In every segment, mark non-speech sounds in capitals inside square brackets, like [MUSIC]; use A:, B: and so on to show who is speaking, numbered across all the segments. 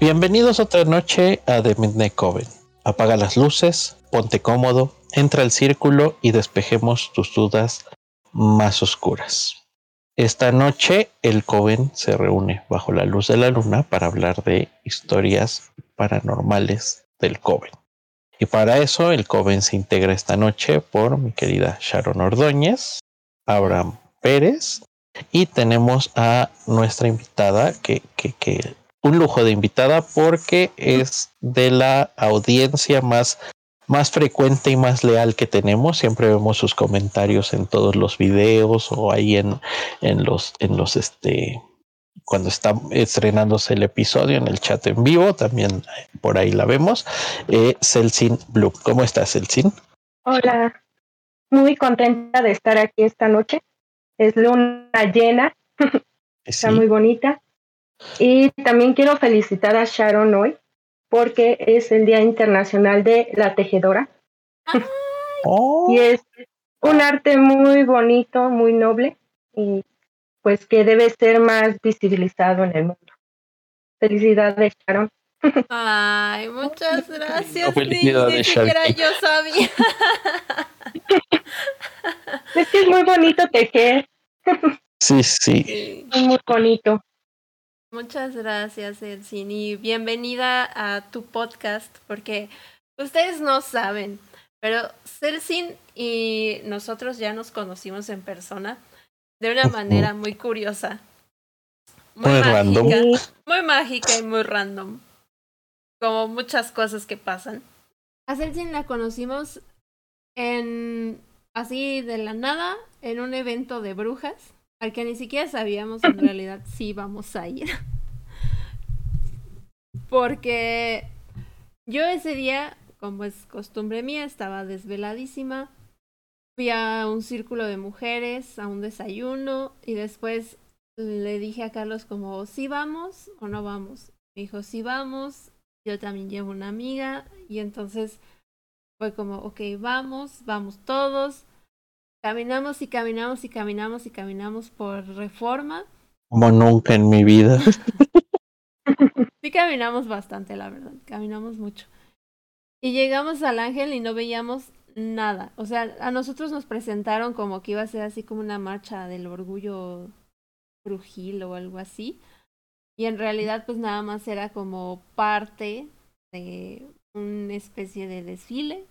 A: Bienvenidos otra noche a The Midnight Coven. Apaga las luces, ponte cómodo, entra al círculo y despejemos tus dudas más oscuras. Esta noche el Coven se reúne bajo la luz de la luna para hablar de historias paranormales del Coven. Y para eso el Coven se integra esta noche por mi querida Sharon Ordóñez, Abraham Pérez y tenemos a nuestra invitada que, que, un lujo de invitada porque es de la audiencia más más frecuente y más leal que tenemos. Siempre vemos sus comentarios en todos los videos o ahí en, en los, en los, este, cuando está estrenándose el episodio en el chat en vivo, también por ahí la vemos. Eh, Celsin Blue, ¿cómo estás, Celsin?
B: Hola, muy contenta de estar aquí esta noche. Es luna llena, [LAUGHS] está muy bonita. Y también quiero felicitar a Sharon hoy, porque es el Día Internacional de la Tejedora.
A: Oh.
B: y es un arte muy bonito, muy noble y pues que debe ser más visibilizado en el mundo. Felicidades, Sharon. [LAUGHS]
C: Ay, muchas gracias. Ni, ni siquiera yo sabía.
B: Es que es muy bonito tejer,
A: Sí, sí.
C: Sí.
B: es muy bonito.
C: Muchas gracias, Elsin, y bienvenida a tu podcast, porque ustedes no saben, pero Celsin y nosotros ya nos conocimos en persona de una manera muy curiosa. Muy,
A: Muy
C: mágica,
A: random.
C: Muy mágica y muy random. Como muchas cosas que pasan. A Celsin la conocimos en así de la nada, en un evento de brujas, al que ni siquiera sabíamos en realidad si íbamos a ir. [LAUGHS] Porque yo ese día, como es costumbre mía, estaba desveladísima. Fui a un círculo de mujeres, a un desayuno, y después le dije a Carlos como, ¿sí vamos o no vamos? Me dijo, sí vamos, yo también llevo una amiga, y entonces fue como, ok, vamos, vamos todos. Caminamos y caminamos y caminamos y caminamos por reforma.
A: Como nunca en mi vida. [LAUGHS]
C: Sí caminamos bastante, la verdad. Caminamos mucho. Y llegamos al ángel y no veíamos nada. O sea, a nosotros nos presentaron como que iba a ser así como una marcha del orgullo brujil o algo así. Y en realidad pues nada más era como parte de una especie de desfile.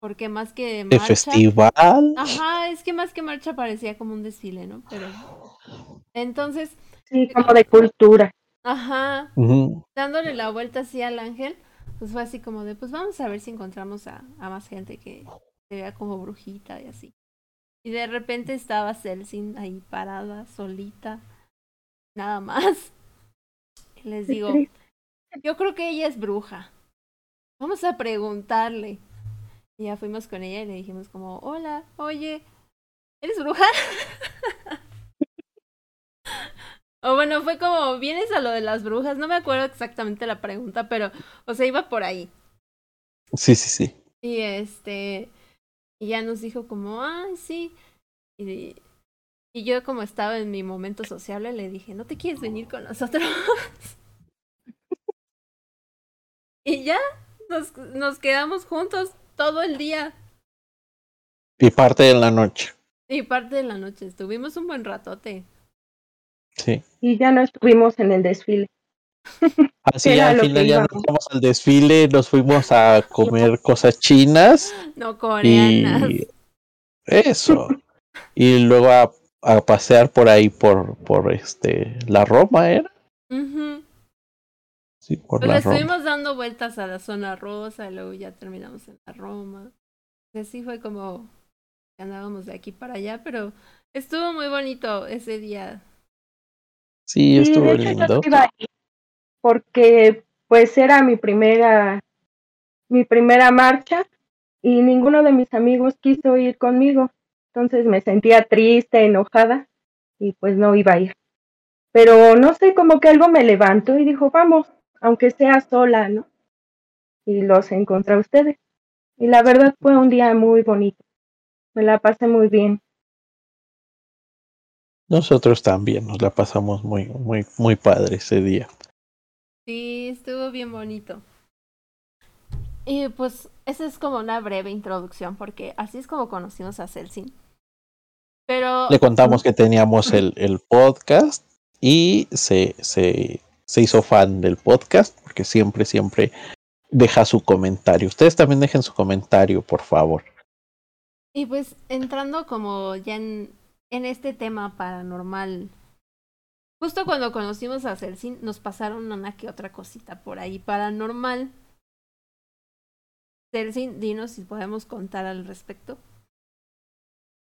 C: Porque más que
A: De
C: marcha...
A: festival.
C: Ajá, es que más que marcha parecía como un desfile, ¿no? Pero... Entonces,
B: sí, como de cultura.
C: ajá, dándole la vuelta así al ángel, pues fue así como de, pues vamos a ver si encontramos a, a más gente que se vea como brujita y así. Y de repente estaba Celsin ahí parada, solita, nada más. Y les digo, yo creo que ella es bruja. Vamos a preguntarle. Y ya fuimos con ella y le dijimos como, hola, oye, ¿eres bruja? [LAUGHS] o bueno, fue como, ¿vienes a lo de las brujas? No me acuerdo exactamente la pregunta, pero, o sea, iba por ahí.
A: Sí, sí, sí.
C: Y este, y ya nos dijo como, ay, sí. Y, y yo como estaba en mi momento sociable, le dije, ¿no te quieres venir con nosotros? [LAUGHS] y ya, nos, nos quedamos juntos todo el día
A: Y parte de la noche.
C: y parte de la noche. Estuvimos un buen ratote.
A: Sí.
B: Y ya no estuvimos en el desfile.
A: Así
B: Era
A: al final ya nos fuimos al desfile, nos fuimos a comer cosas chinas
C: No coreanas.
A: y eso. Y luego a, a pasear por ahí por, por este la Roma era.
C: Ujú.
A: Sí, por
C: Pues
A: la
C: le
A: Roma.
C: estuvimos dando vueltas a la zona rosa y luego ya terminamos en la Roma. Así fue como andábamos de aquí para allá, pero estuvo muy bonito ese día.
A: Sí,
B: Sí,
A: estuvo
B: de hecho yo
A: lindo.
B: no iba a ir, porque pues era mi primera, mi primera marcha y ninguno de mis amigos quiso ir conmigo. Entonces me sentía triste, enojada y pues no iba a ir. Pero no sé, como que algo me levantó y dijo, vamos, aunque sea sola, ¿no? Y los encontré a ustedes. Y la verdad fue un día muy bonito. Me la pasé muy bien.
A: Nosotros también nos la pasamos muy, muy, muy padre ese día.
C: Sí, estuvo bien bonito. Y pues esa es como una breve introducción porque así es como conocimos a Celsin. Pero...
A: Le contamos [LAUGHS] que teníamos el, el podcast y se, se, se hizo fan del podcast porque siempre, siempre deja su comentario. Ustedes también dejen su comentario, por favor.
C: Y pues entrando como ya en, en este tema paranormal, justo cuando conocimos a Celsin nos pasaron una que otra cosita por ahí paranormal. Celsin, dinos si podemos contar al respecto.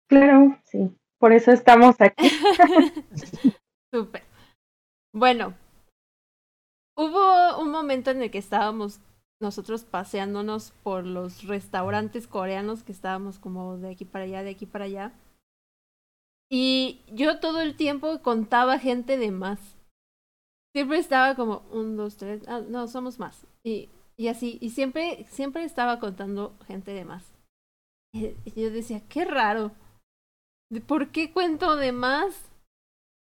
B: Claro, sí. Por eso estamos aquí. [LAUGHS]
C: Súper. Bueno, hubo un momento en el que estábamos nosotros paseándonos por los restaurantes coreanos que estábamos como de aquí para allá, de aquí para allá. Y yo todo el tiempo contaba gente de más. Siempre estaba como un, dos, tres, ah, no, somos más. Y, y así, y siempre, siempre estaba contando gente de más. Yo decía, qué raro. ¿Por qué cuento de más?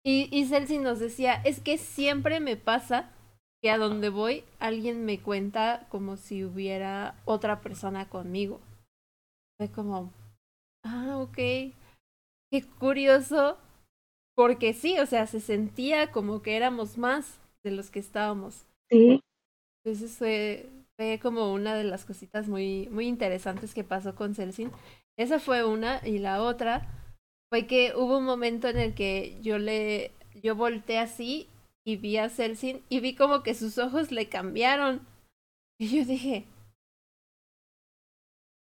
C: Y, y Celsi nos decía, es que siempre me pasa que a donde voy alguien me cuenta como si hubiera otra persona conmigo. Fue como, ah, ok, qué curioso, porque sí, o sea, se sentía como que éramos más de los que estábamos.
B: Sí.
C: Entonces fue, fue como una de las cositas muy, muy interesantes que pasó con Celsin. Esa fue una, y la otra fue que hubo un momento en el que yo le, yo volteé así y vi a Celsin y vi como que sus ojos le cambiaron. Y yo dije,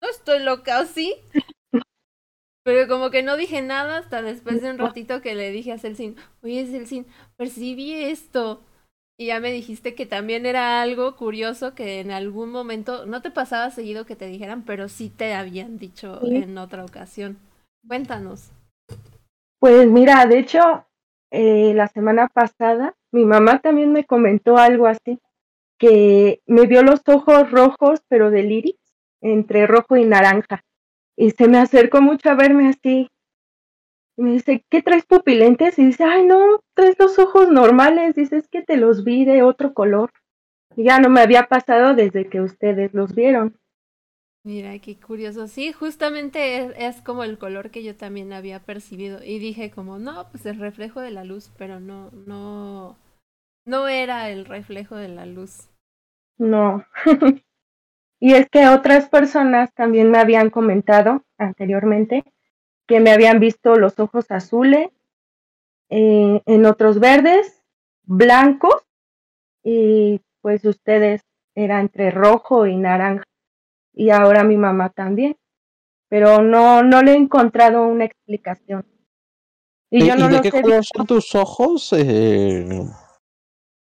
C: no estoy loca, ¿o sí? [LAUGHS] Pero como que no dije nada hasta después de un ratito que le dije a Celsin, oye Celsin, percibí esto. Y ya me dijiste que también era algo curioso que en algún momento, no te pasaba seguido que te dijeran, pero sí te habían dicho en otra ocasión. Cuéntanos.
B: Pues mira, de hecho, eh, la semana pasada mi mamá también me comentó algo así, que me vio los ojos rojos, pero del iris, entre rojo y naranja. Y se me acercó mucho a verme así. Y me dice, ¿qué traes pupilentes? Y dice, ay, no, traes los ojos normales. Dice, es que te los vi de otro color. Ya no me había pasado desde que ustedes los vieron.
C: Mira, qué curioso. Sí, justamente es, es, como el color que yo también había percibido. Y dije como, no, pues el reflejo de la luz, pero no, no, no era el reflejo de la luz.
B: No. [LAUGHS] y es que otras personas también me habían comentado anteriormente que me habían visto los ojos azules, eh, en otros verdes, blancos, y pues ustedes era entre rojo y naranja y ahora mi mamá también. Pero no, no le he encontrado una explicación.
A: Y, yo no ¿y de qué color son tus ojos? Eh,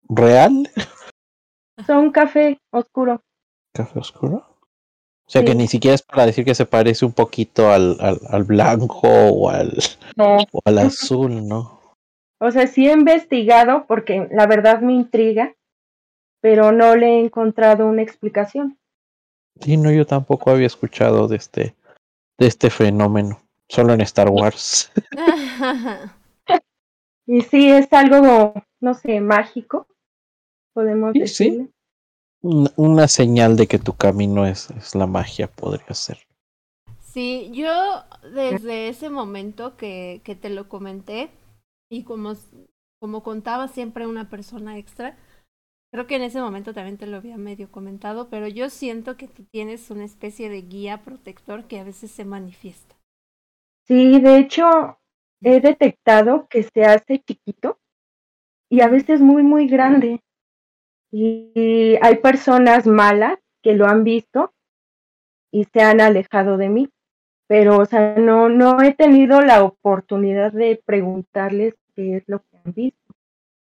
A: ¿Real?
B: Son café oscuro.
A: ¿Café oscuro? O sea que ni siquiera es para decir que se parece un poquito al, al, al blanco o al, o al azul, ¿no?
B: O sea, sí he investigado porque la verdad me intriga, pero no le he encontrado una explicación.
A: Sí, no, yo tampoco había escuchado de este, de este fenómeno, solo en Star Wars. [LAUGHS]
B: y sí, es algo, no sé, mágico, podemos decir. Sí,
A: una señal de que tu camino es, es la magia, podría ser.
C: Sí, yo desde ese momento que, que te lo comenté y como, como contaba siempre una persona extra, Creo que en ese momento también te lo había medio comentado, pero yo siento que tú tienes una especie de guía protector que a veces se manifiesta.
B: Sí, de hecho, he detectado que se hace chiquito y a veces muy, muy grande. Y hay personas malas que lo han visto y se han alejado de mí. Pero, o sea, no, no he tenido la oportunidad de preguntarles qué es lo que han visto.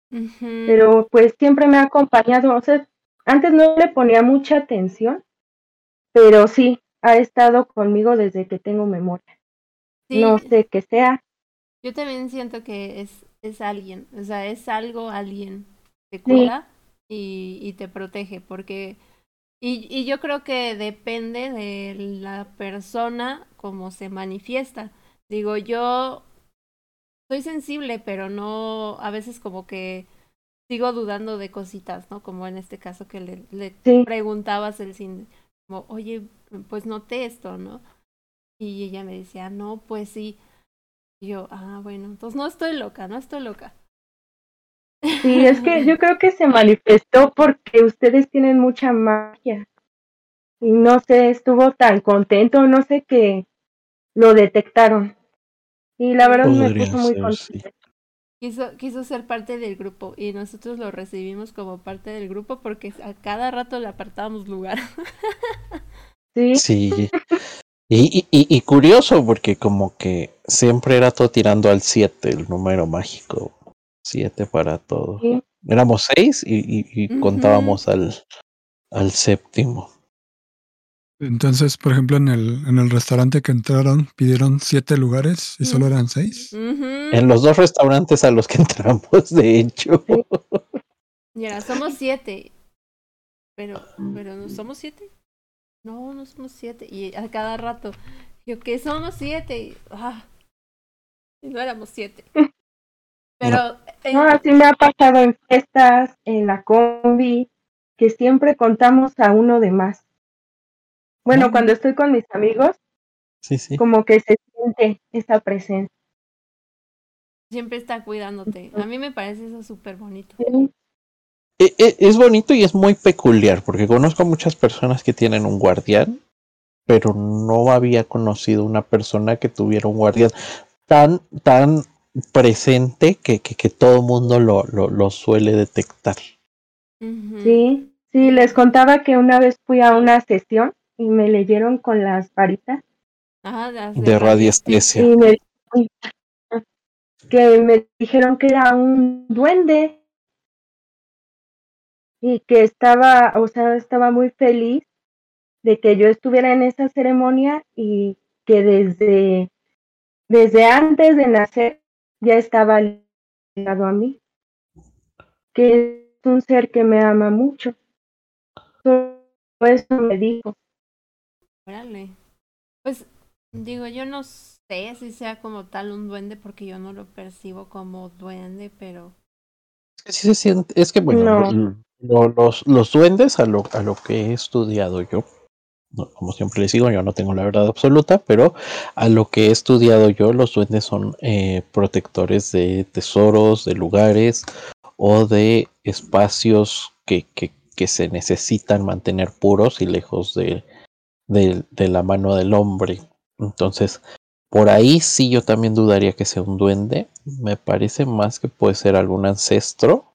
B: Pero pues siempre me ha acompañado, o sea, antes no le ponía mucha atención, pero sí, ha estado conmigo desde que tengo memoria. No sé qué sea.
C: Yo también siento que es, es alguien, o sea, es algo, alguien. Te cuida y, y te protege, porque... Y, y yo creo que depende de la persona como se manifiesta. Digo, yo soy sensible, pero no, a veces como que sigo dudando de cositas, ¿no? Como en este caso que le, le
B: Sí.
C: preguntabas el cine, como, oye, pues noté esto, ¿no? Y ella me decía, no, pues sí. Y yo, ah, bueno, entonces no estoy loca, no estoy loca.
B: Sí, es que yo creo que se manifestó porque ustedes tienen mucha magia. Y no sé, estuvo tan contento, no sé que lo detectaron. Y la verdad me
A: Podría
B: puso muy
A: ser, sí.
B: contenta.
C: Quiso, quiso ser parte del grupo y nosotros lo recibimos como parte del grupo porque a cada rato le apartábamos lugar. [LAUGHS]
B: Sí,
A: Sí. Y, y, y, y curioso porque como que siempre era todo tirando al 7, el número mágico. 7 para todo.
B: sí.
A: Éramos 6 y, y, contábamos al, al séptimo.
D: Entonces, por ejemplo, en el, en el restaurante que entraron, pidieron siete lugares y solo eran seis.
A: En los dos restaurantes a los que [LAUGHS] entramos, de hecho.
C: Mira, somos siete. Pero, pero no somos siete. No, no somos siete. Y a cada rato, yo que somos siete. Y, ah, y no éramos siete. [LAUGHS] Pero en-
B: No, así me ha pasado en fiestas, en la combi, que siempre contamos a uno de más. Bueno, cuando estoy con mis amigos,
A: Sí, sí.
B: como que se siente esa presencia.
C: siempre está cuidándote. A mí me parece eso súper bonito.
B: Sí,
A: E- e- Es bonito y es muy peculiar porque conozco muchas personas que tienen un guardián, pero no había conocido una persona que tuviera un guardián tan, tan presente que, que, que todo mundo lo, lo, lo suele detectar.
B: Sí, sí, les contaba que una vez fui a una sesión y me leyeron con las varitas
C: las
A: De radiestesia.
B: y me que me dijeron que era un duende y que estaba, o sea, estaba muy feliz de que yo estuviera en esa ceremonia y que desde desde antes de nacer ya estaba ligado a mí, que es un ser que me ama mucho. Todo eso me dijo.
C: Órale. Pues digo, yo no sé si sea como tal un duende porque yo no lo percibo como duende, pero
A: Es que sí se siente, es que bueno,
B: No.
A: lo- lo- los, los duendes a lo, a lo que he estudiado yo, no, como siempre les digo, yo no tengo la verdad absoluta, pero a lo que he estudiado yo, los duendes son eh, protectores de tesoros, de lugares o de espacios que, que, que se necesitan mantener puros y lejos de, de, de la mano del hombre. Entonces, por ahí sí yo también dudaría que sea un duende. Me parece más que puede ser algún ancestro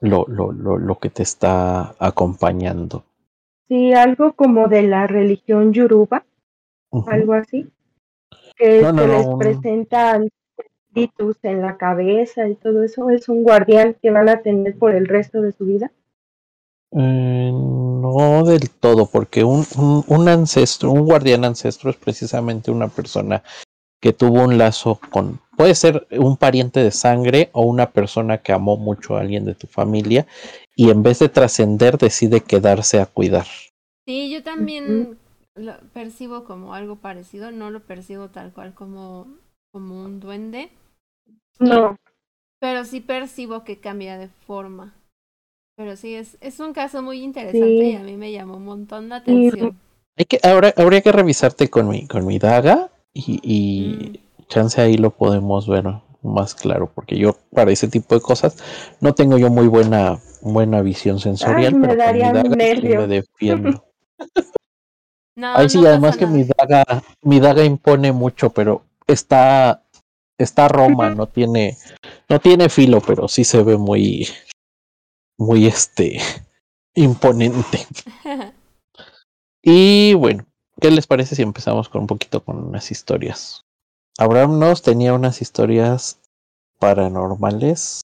A: lo, lo, lo, lo que te está acompañando.
B: Sí, algo como de la religión yoruba, algo así, que
A: No, no,
B: se
A: no,
B: les
A: un-
B: presentan espíritus en la cabeza y todo eso, es un guardián que van a tener por el resto de su vida.
A: Eh, no del todo, porque un, un, un ancestro, un guardián ancestro es precisamente una persona que tuvo un lazo con, puede ser un pariente de sangre o una persona que amó mucho a alguien de tu familia y en vez de trascender decide quedarse a cuidar.
C: sí, yo también lo percibo como algo parecido, no lo percibo tal cual como, como un duende,
B: No,
C: pero sí percibo que cambia de forma. Pero sí, es, es un caso muy interesante
B: Sí.
C: y a mí me llamó un montón la atención.
A: Hay que, ahora, habría que revisarte con mi, con mi daga y, y chance ahí lo podemos ver más claro, porque yo para ese tipo de cosas no tengo yo muy buena, buena visión sensorial,
B: Ay, me
A: pero con mi
B: daría
A: daga
B: nervio.
A: me defiendo. [LAUGHS]
C: No,
A: Ahí sí,
C: no
A: además que mi daga, mi daga impone mucho, pero está, está Roma, [LAUGHS] no tiene, no tiene filo, pero sí se ve muy, muy este [LAUGHS] imponente. [LAUGHS] Y bueno, ¿qué les parece si empezamos con un poquito con unas historias? Abraham nos tenía unas historias paranormales.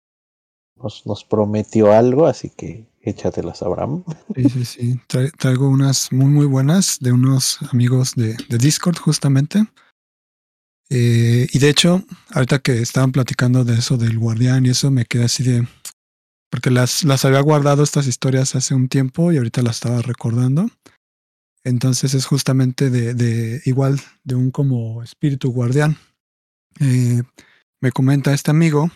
A: Nos, nos prometió algo, así que échatelas, Abraham.
D: Sí, sí, sí. Tra- traigo unas muy, muy buenas de unos amigos de, de Discord, justamente. Eh, y de hecho, ahorita que estaban platicando de eso del guardián y eso, me quedé así de. Porque las, las había guardado estas historias hace un tiempo y ahorita las estaba recordando. Entonces es justamente de, de igual, de un como espíritu guardián. Eh, me comenta este amigo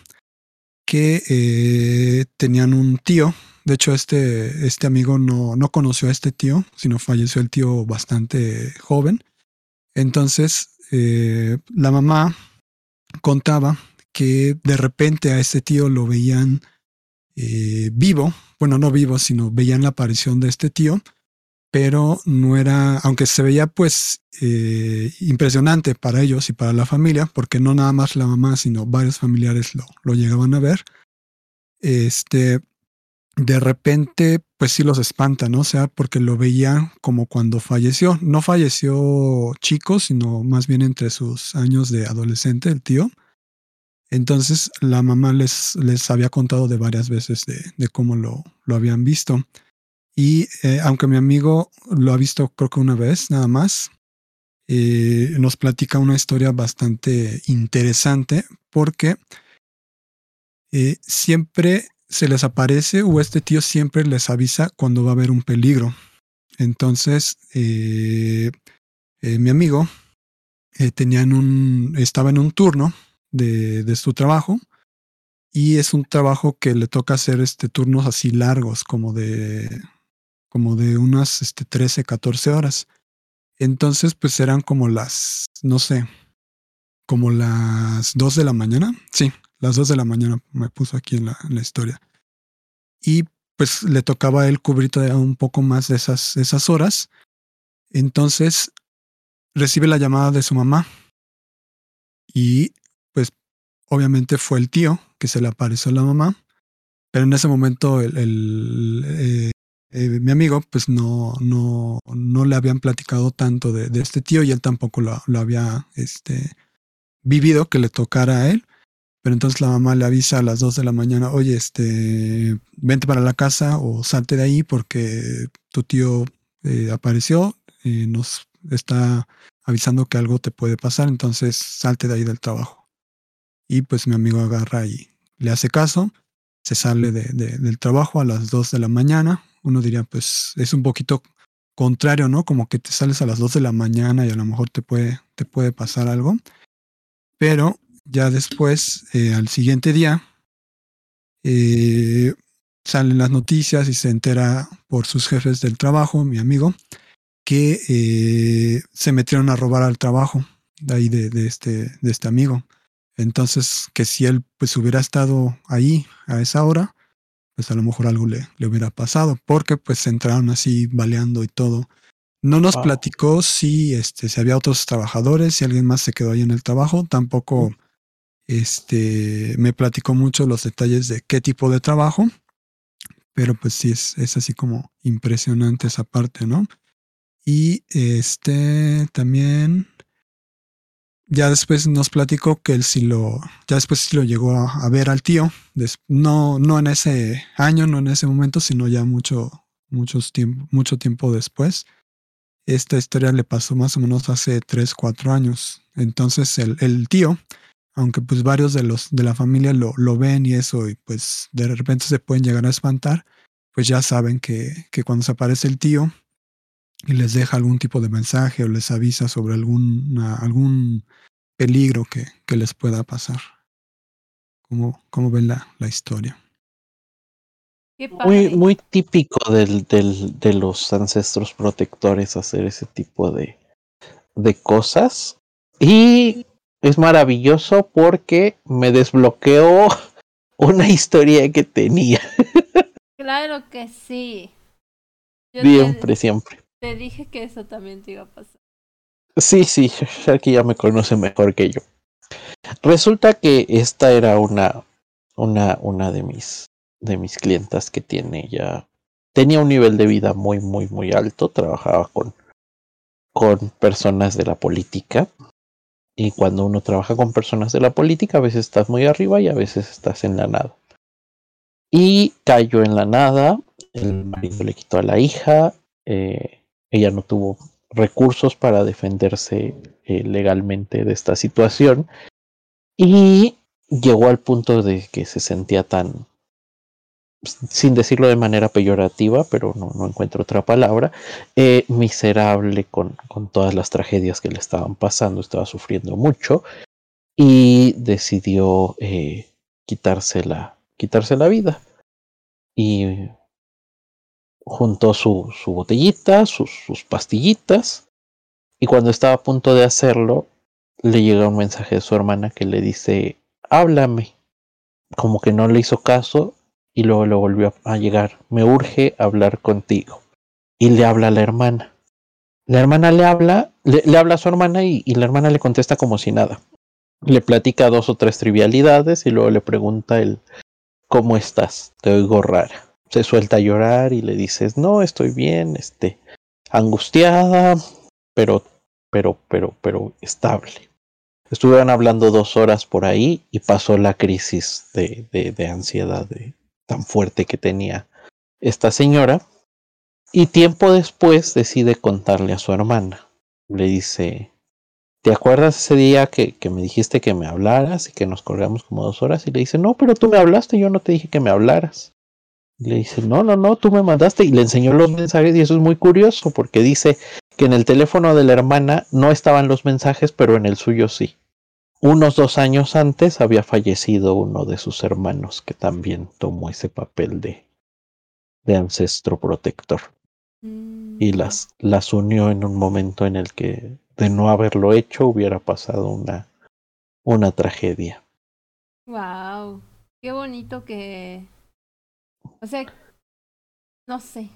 D: que eh, tenían un tío. De hecho, este, este amigo no, no conoció a este tío, sino falleció el tío bastante joven. Entonces, eh, la mamá contaba que de repente a este tío lo veían eh, vivo, bueno, no vivo, sino veían la aparición de este tío, pero no era, aunque se veía pues eh, impresionante para ellos y para la familia, porque no nada más la mamá, sino varios familiares lo, lo llegaban a ver, este, de repente, pues sí los espanta, ¿no? O sea, porque lo veía como cuando falleció. No falleció chico, sino más bien entre sus años de adolescente, el tío. Entonces la mamá les, les había contado de varias veces de, de cómo lo, lo, habían visto. Y eh, aunque mi amigo lo ha visto creo que una vez nada más, eh, nos platica una historia bastante interesante porque eh, siempre se les aparece o este tío siempre les avisa cuando va a haber un peligro. Entonces, mi amigo tenía en un, estaba en un turno de, de, su trabajo y es un trabajo que le toca hacer este, turnos así largos, como de, como de unas este, 13, 14 horas. Entonces, pues eran como las, no sé, como las 2 de la mañana. Sí, las 2 de la mañana me puso aquí en la, en la historia. Y pues le tocaba a él cubrir todavía un poco más de esas, esas horas. Entonces recibe la llamada de su mamá. Y obviamente fue el tío que se le apareció a la mamá. Pero en ese momento el, eh, eh, mi amigo pues no, no, no le habían platicado tanto de, este tío y él tampoco lo, lo había este, vivido que le tocara a él. Pero entonces la mamá le avisa a las 2 de la mañana, oye, este, vente para la casa o salte de ahí porque tu tío eh, apareció y nos está avisando que algo te puede pasar, entonces salte de ahí del trabajo. Y pues mi amigo agarra y le hace caso, se sale de, de, del trabajo a las 2 de la mañana. Uno diría, pues es un poquito contrario, ¿no? Como que te sales a las 2 de la mañana y a lo mejor te puede, te puede pasar algo. Pero ya después, eh, al siguiente día, eh, salen las noticias y se entera por sus jefes del trabajo, mi amigo, que eh, se metieron a robar al trabajo de ahí de, este, de este amigo. Entonces, que si él pues hubiera estado ahí a esa hora, pues a lo mejor algo le, le hubiera pasado, porque pues entraron así baleando y todo. No nos wow. platicó si, este, si había otros trabajadores, si alguien más se quedó ahí en el trabajo, tampoco este, me platicó mucho los detalles de qué tipo de trabajo, pero pues sí, es, es así como impresionante esa parte, ¿no? Y este también, ya después nos platicó que él sí lo, ya después sí lo llegó a, ver al tío, no, no en ese año, no en ese momento, sino ya mucho, muchos tiempo, mucho tiempo después. Esta historia le pasó más o menos hace 3, 4 años. Entonces el, el tío aunque pues varios de los de la familia lo, lo ven y eso, y pues de repente se pueden llegar a espantar, pues ya saben que, que cuando se aparece el tío y les deja algún tipo de mensaje o les avisa sobre alguna, algún peligro que, que les pueda pasar. ¿Cómo, cómo ven la, la historia?
A: Muy, muy típico del, del, de los ancestros protectores hacer ese tipo de, de cosas. Y es maravilloso porque me desbloqueó [LAUGHS] una historia que tenía. [LAUGHS]
C: Claro que sí.
A: Yo siempre, te, siempre.
C: Te dije que eso también te iba a pasar.
A: Sí, sí, Sharky ya me conoce mejor que yo. Resulta que esta era una, una, una de mis, de mis clientas que tiene ya, tenía un nivel de vida muy, muy, muy alto, trabajaba con, con personas de la política, y cuando uno trabaja con personas de la política, a veces estás muy arriba y a veces estás en la nada. Y cayó en la nada, el marido le quitó a la hija, eh, ella no tuvo recursos para defenderse eh, legalmente de esta situación y llegó al punto de que se sentía tan sin decirlo de manera peyorativa, pero no, no encuentro otra palabra, eh, miserable con, con, todas las tragedias que le estaban pasando, estaba sufriendo mucho y decidió eh, quitarse la, quitarse la vida. Y juntó su, su botellita, sus, sus pastillitas, y cuando estaba a punto de hacerlo, le llega un mensaje de su hermana que le dice, háblame. Como que no le hizo caso y luego le volvió a llegar, me urge hablar contigo. Y le habla a la hermana. La hermana le habla, le, habla a su hermana y, y, la hermana le contesta como si nada. Le platica dos o tres trivialidades y luego le pregunta el, ¿cómo estás? Te oigo rara. Se suelta a llorar y le dices, no, estoy bien, este, angustiada, pero, pero, pero, pero estable. Estuvieron hablando dos horas por ahí y pasó la crisis de, de, ansiedad tan fuerte que tenía esta señora. Y tiempo después decide contarle a su hermana. Le dice, ¿te acuerdas ese día que, que, me dijiste que me hablaras y que nos colgamos como dos horas? Y le dice, no, pero tú me hablaste, yo no te dije que me hablaras. Le dice, no, no, no, tú me mandaste y le enseñó los mensajes y eso es muy curioso porque dice que en el teléfono de la hermana no estaban los mensajes, pero en el suyo sí. Unos dos años antes había fallecido uno de sus hermanos que también tomó ese papel de, de ancestro protector. Mm. Y las, las unió en un momento en el que de no haberlo hecho hubiera pasado una, una tragedia.
C: Wow, qué bonito que, o sea, no sé,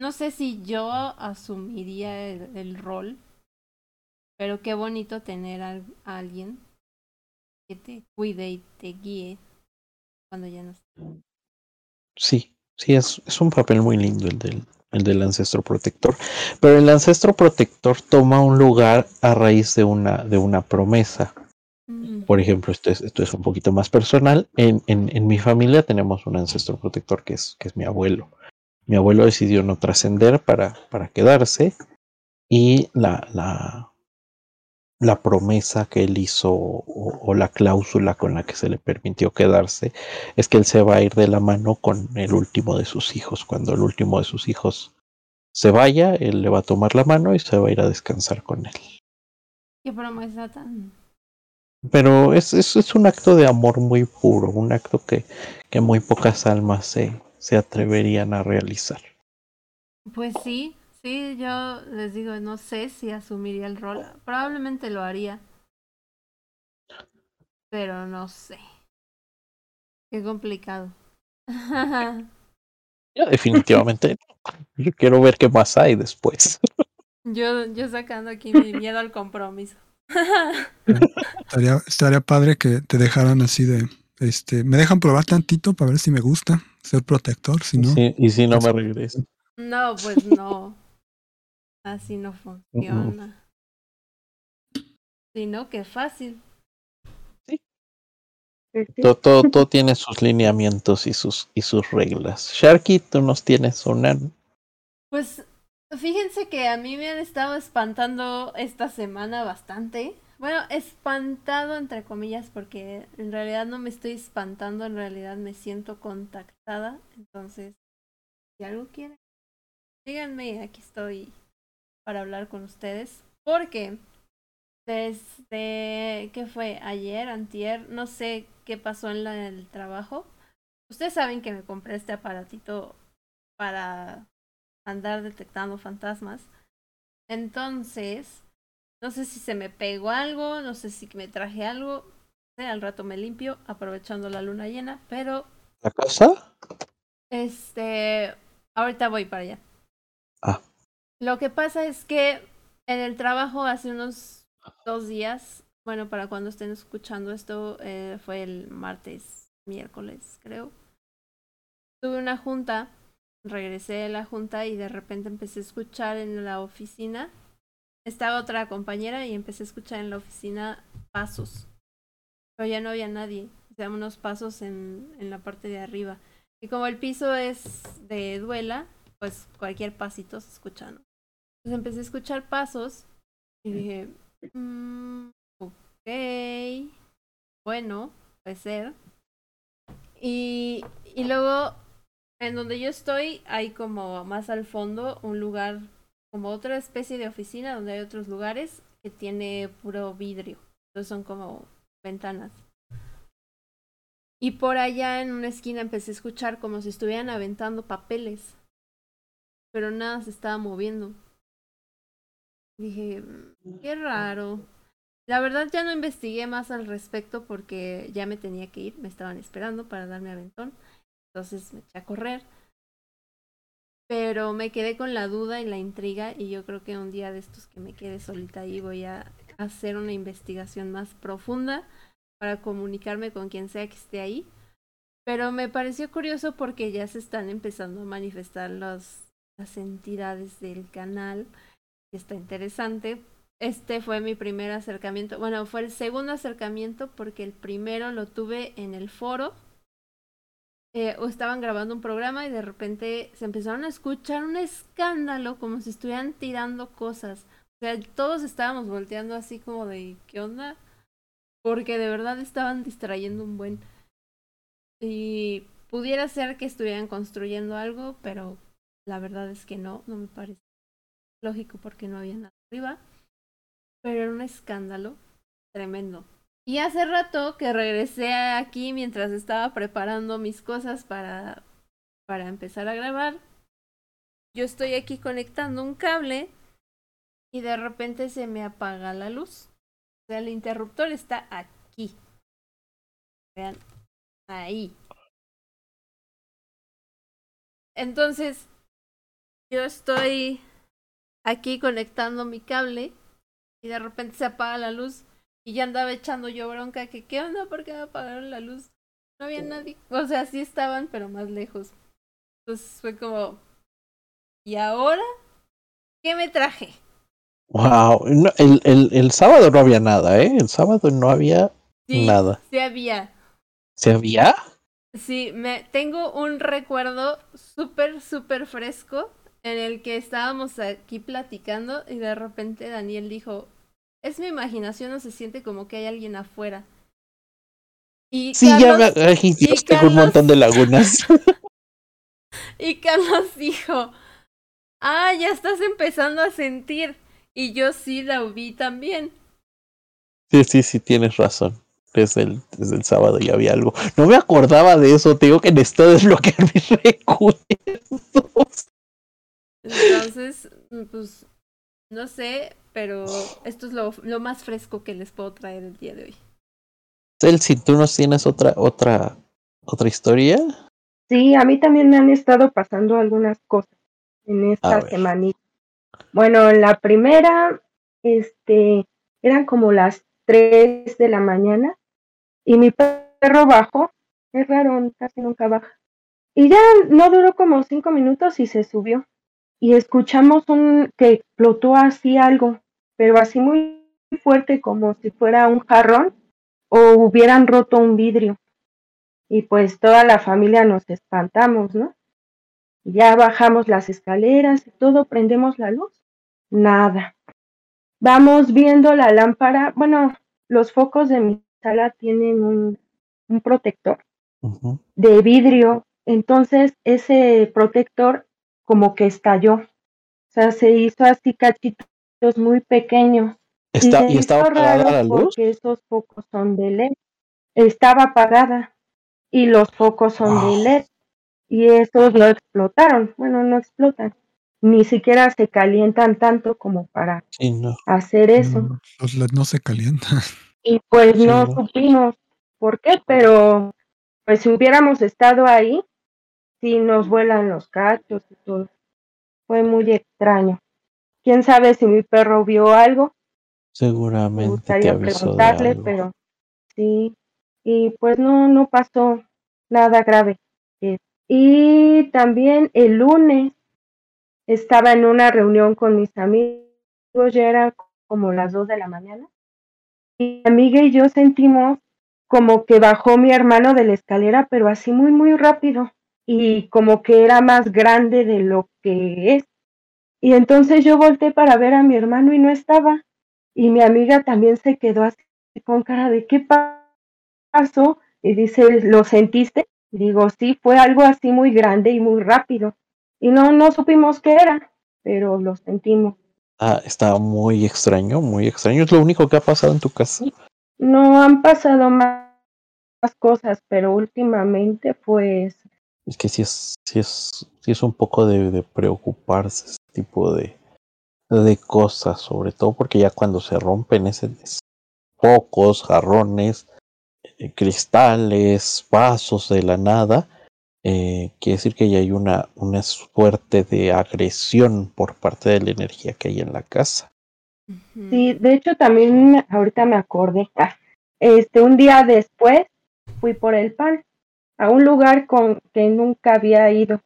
C: no sé si yo asumiría el, rol, pero qué bonito tener a, a alguien que te cuide y te guíe cuando ya no está.
A: Sí, sí, es, es un papel muy lindo el del, el del ancestro protector. Pero el ancestro protector toma un lugar a raíz de una, de una promesa.
C: Mm.
A: Por ejemplo, esto es, esto es un poquito más personal. En, en, en mi familia tenemos un ancestro protector que es, que es mi abuelo. Mi abuelo decidió no trascender para, para quedarse y la, la, la promesa que él hizo o, o, la cláusula con la que se le permitió quedarse es que él se va a ir de la mano con el último de sus hijos. Cuando el último de sus hijos se vaya, él le va a tomar la mano y se va a ir a descansar con él.
C: Qué promesa tan...
A: Pero es, es, es un acto de amor muy puro, un acto que, que muy pocas almas se, se atreverían a realizar.
C: Pues sí, Sí, yo les digo, no sé si asumiría el rol. Probablemente lo haría. Pero no sé. Qué complicado. [LAUGHS]
A: Yo definitivamente yo quiero ver qué más hay después.
C: Yo, yo sacando aquí mi miedo al compromiso.
D: Estaría, estaría padre que te dejaran así de, este, me dejan probar tantito para ver si me gusta ser protector, si no.
A: Sí, y si no me regreso.
C: No, pues no. Así no funciona. Uh -uh. Sino que fácil.
A: Sí. Todo, todo, todo tiene sus lineamientos y sus, y sus reglas. Sharky, tú nos tienes una.
C: Pues fíjense que a mí me han estado espantando esta semana bastante. Bueno, espantado entre comillas porque en realidad no me estoy espantando, en realidad me siento contactada. Entonces, si algo quieren, díganme, aquí estoy para hablar con ustedes. Porque desde que fue ayer, antier, no sé qué pasó en la, el trabajo. Ustedes saben que me compré este aparatito para andar detectando fantasmas. Entonces, no sé si se me pegó algo, no sé si me traje algo. Al rato me limpio, aprovechando la luna llena, pero.
A: ¿La casa?
C: Este. Ahorita voy para allá.
A: Ah.
C: Lo que pasa es que en el trabajo hace unos dos días, bueno, para cuando estén escuchando esto, eh, fue el martes, miércoles, creo. Tuve una junta, regresé de la junta y de repente empecé a escuchar en la oficina. Estaba otra compañera y empecé a escuchar en la oficina pasos. Pero ya no había nadie, o sea, unos pasos en, en la parte de arriba. Y como el piso es de duela, pues cualquier pasito se escucha. Entonces empecé a escuchar pasos y dije, mmm, ok, bueno, puede ser. Y, y luego, en donde yo estoy, hay como más al fondo un lugar, como otra especie de oficina, donde hay otros lugares que tiene puro vidrio. Entonces son como ventanas. Y por allá en una esquina empecé a escuchar como si estuvieran aventando papeles. Pero nada se estaba moviendo. Dije, "Mm, qué raro. La verdad ya no investigué más al respecto porque ya me tenía que ir, me estaban esperando para darme aventón. Entonces me eché a correr. Pero me quedé con la duda y la intriga y yo creo que un día de estos que me quede solita ahí voy a hacer una investigación más profunda para comunicarme con quien sea que esté ahí. Pero me pareció curioso porque ya se están empezando a manifestar las entidades del canal. Y está interesante. Este fue mi primer acercamiento. Bueno, fue el segundo acercamiento porque el primero lo tuve en el foro. Eh, o estaban grabando un programa y de repente se empezaron a escuchar un escándalo como si estuvieran tirando cosas. O sea, todos estábamos volteando así como de ¿qué onda? Porque de verdad estaban distrayendo un buen. Y pudiera ser que estuvieran construyendo algo, pero la verdad es que no, no me parece lógico porque no había nada arriba. Pero era un escándalo tremendo. Y hace rato que regresé aquí mientras estaba preparando mis cosas para, para empezar a grabar. Yo estoy aquí conectando un cable y de repente se me apaga la luz. O sea, el interruptor está aquí. Vean, ahí. Entonces, yo estoy aquí conectando mi cable y de repente se apaga la luz y ya andaba echando yo bronca que qué onda, ¿por qué me apagaron la luz? No había nadie. O sea, sí estaban, pero más lejos. Entonces fue como, ¿y ahora? ¿Qué me traje?
A: Wow, no, el, el, el sábado no había nada, ¿eh? El sábado no había
C: Sí,
A: nada.
C: sí había.
A: ¿Se había?
C: Sí, me tengo un recuerdo súper, súper fresco en el que estábamos aquí platicando y de repente Daniel dijo, es mi imaginación o se siente como que hay alguien afuera. Y
A: Sí, ya me...
C: Carlos,
A: Ay, Dios, tengo un montón de lagunas. [LAUGHS]
C: y Carlos dijo, ah, ya estás empezando a sentir. Y yo sí la vi también.
A: Sí, sí, sí, tienes razón. Desde el, desde el sábado ya había algo. No me acordaba de eso, te digo que necesito desbloquear [LAUGHS] mis recuerdos.
C: Entonces, pues, no sé, pero esto es lo, lo más fresco que les puedo traer el día de hoy.
A: El si tú nos tienes otra, otra, otra historia.
B: Sí, a mí también me han estado pasando algunas cosas en esta semanita. Bueno, la primera, este, eran como las 3 de la mañana y mi perro bajó. Es raro, casi nunca baja. Y ya no duró como cinco minutos y se subió. Y escuchamos un que explotó así algo, pero así muy fuerte como si fuera un jarrón o hubieran roto un vidrio. Y pues toda la familia nos espantamos, ¿no? Ya bajamos las escaleras y todo, prendemos la luz. Nada. Vamos viendo la lámpara. Bueno, los focos de mi sala tienen un, un protector de vidrio. Entonces ese protector como que estalló. O sea, se hizo así cachitos muy pequeños.
A: Está, ¿Y estaba apagada la luz?
B: Porque esos focos son de LED. Estaba apagada y los focos son
A: Wow.
B: de LED. Y esos no explotaron. Bueno, no explotan. Ni siquiera se calientan tanto como para
A: Sí, no.
B: hacer eso.
D: No, los LED no se calientan.
B: Y pues
A: Sí,
B: no
A: no.
B: supimos por qué, pero pues si hubiéramos estado ahí, sí nos vuelan los cachos y todo. Fue muy extraño. Quién sabe si mi perro vio algo, me
A: Seguramente
B: gustaría
A: de
B: preguntarle, pero sí. Y pues no, no pasó nada grave. Eh, Y también el lunes estaba en una reunión con mis amigos, ya era como las 2 de la mañana. Y mi amiga y yo sentimos como que bajó mi hermano de la escalera, pero así muy, muy rápido. Y como que era más grande de lo que es. Y entonces yo volteé para ver a mi hermano y no estaba. Y mi amiga también se quedó así con cara de ¿qué pa- pasó? Y dice, ¿lo sentiste? Y digo, sí, fue algo así muy grande y muy rápido. Y no, no supimos qué era, pero lo sentimos.
A: Ah, está muy extraño, muy extraño. Es lo único que ha pasado en tu casa.
B: No han pasado más, cosas, pero últimamente pues
A: Es que sí es, sí es, sí es un poco de, de preocuparse ese tipo de, de cosas, sobre todo porque ya cuando se rompen ese focos, jarrones, eh, cristales, vasos de la nada, eh, quiere decir que ya hay una, una suerte de agresión por parte de la energía que hay en la casa.
B: Sí, de hecho también ahorita me acordé, ah, este, un día después fui por el pan a un lugar con que nunca había ido.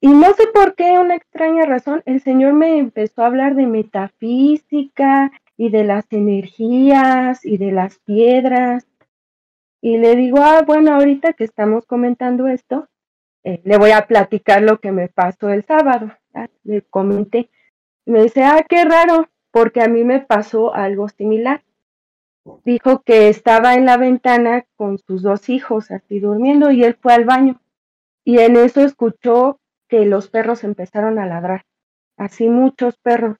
B: Y no sé por qué, una extraña razón, el Señor me empezó a hablar de metafísica y de las energías y de las piedras. Y le digo, ah, bueno, ahorita que estamos comentando esto, eh, le voy a platicar lo que me pasó el sábado. Le comenté. Me dice, ah, qué raro, porque a mí me pasó algo similar. Dijo que estaba en la ventana con sus dos hijos, así durmiendo, y él fue al baño. Y en eso escuchó que los perros empezaron a ladrar, así muchos perros.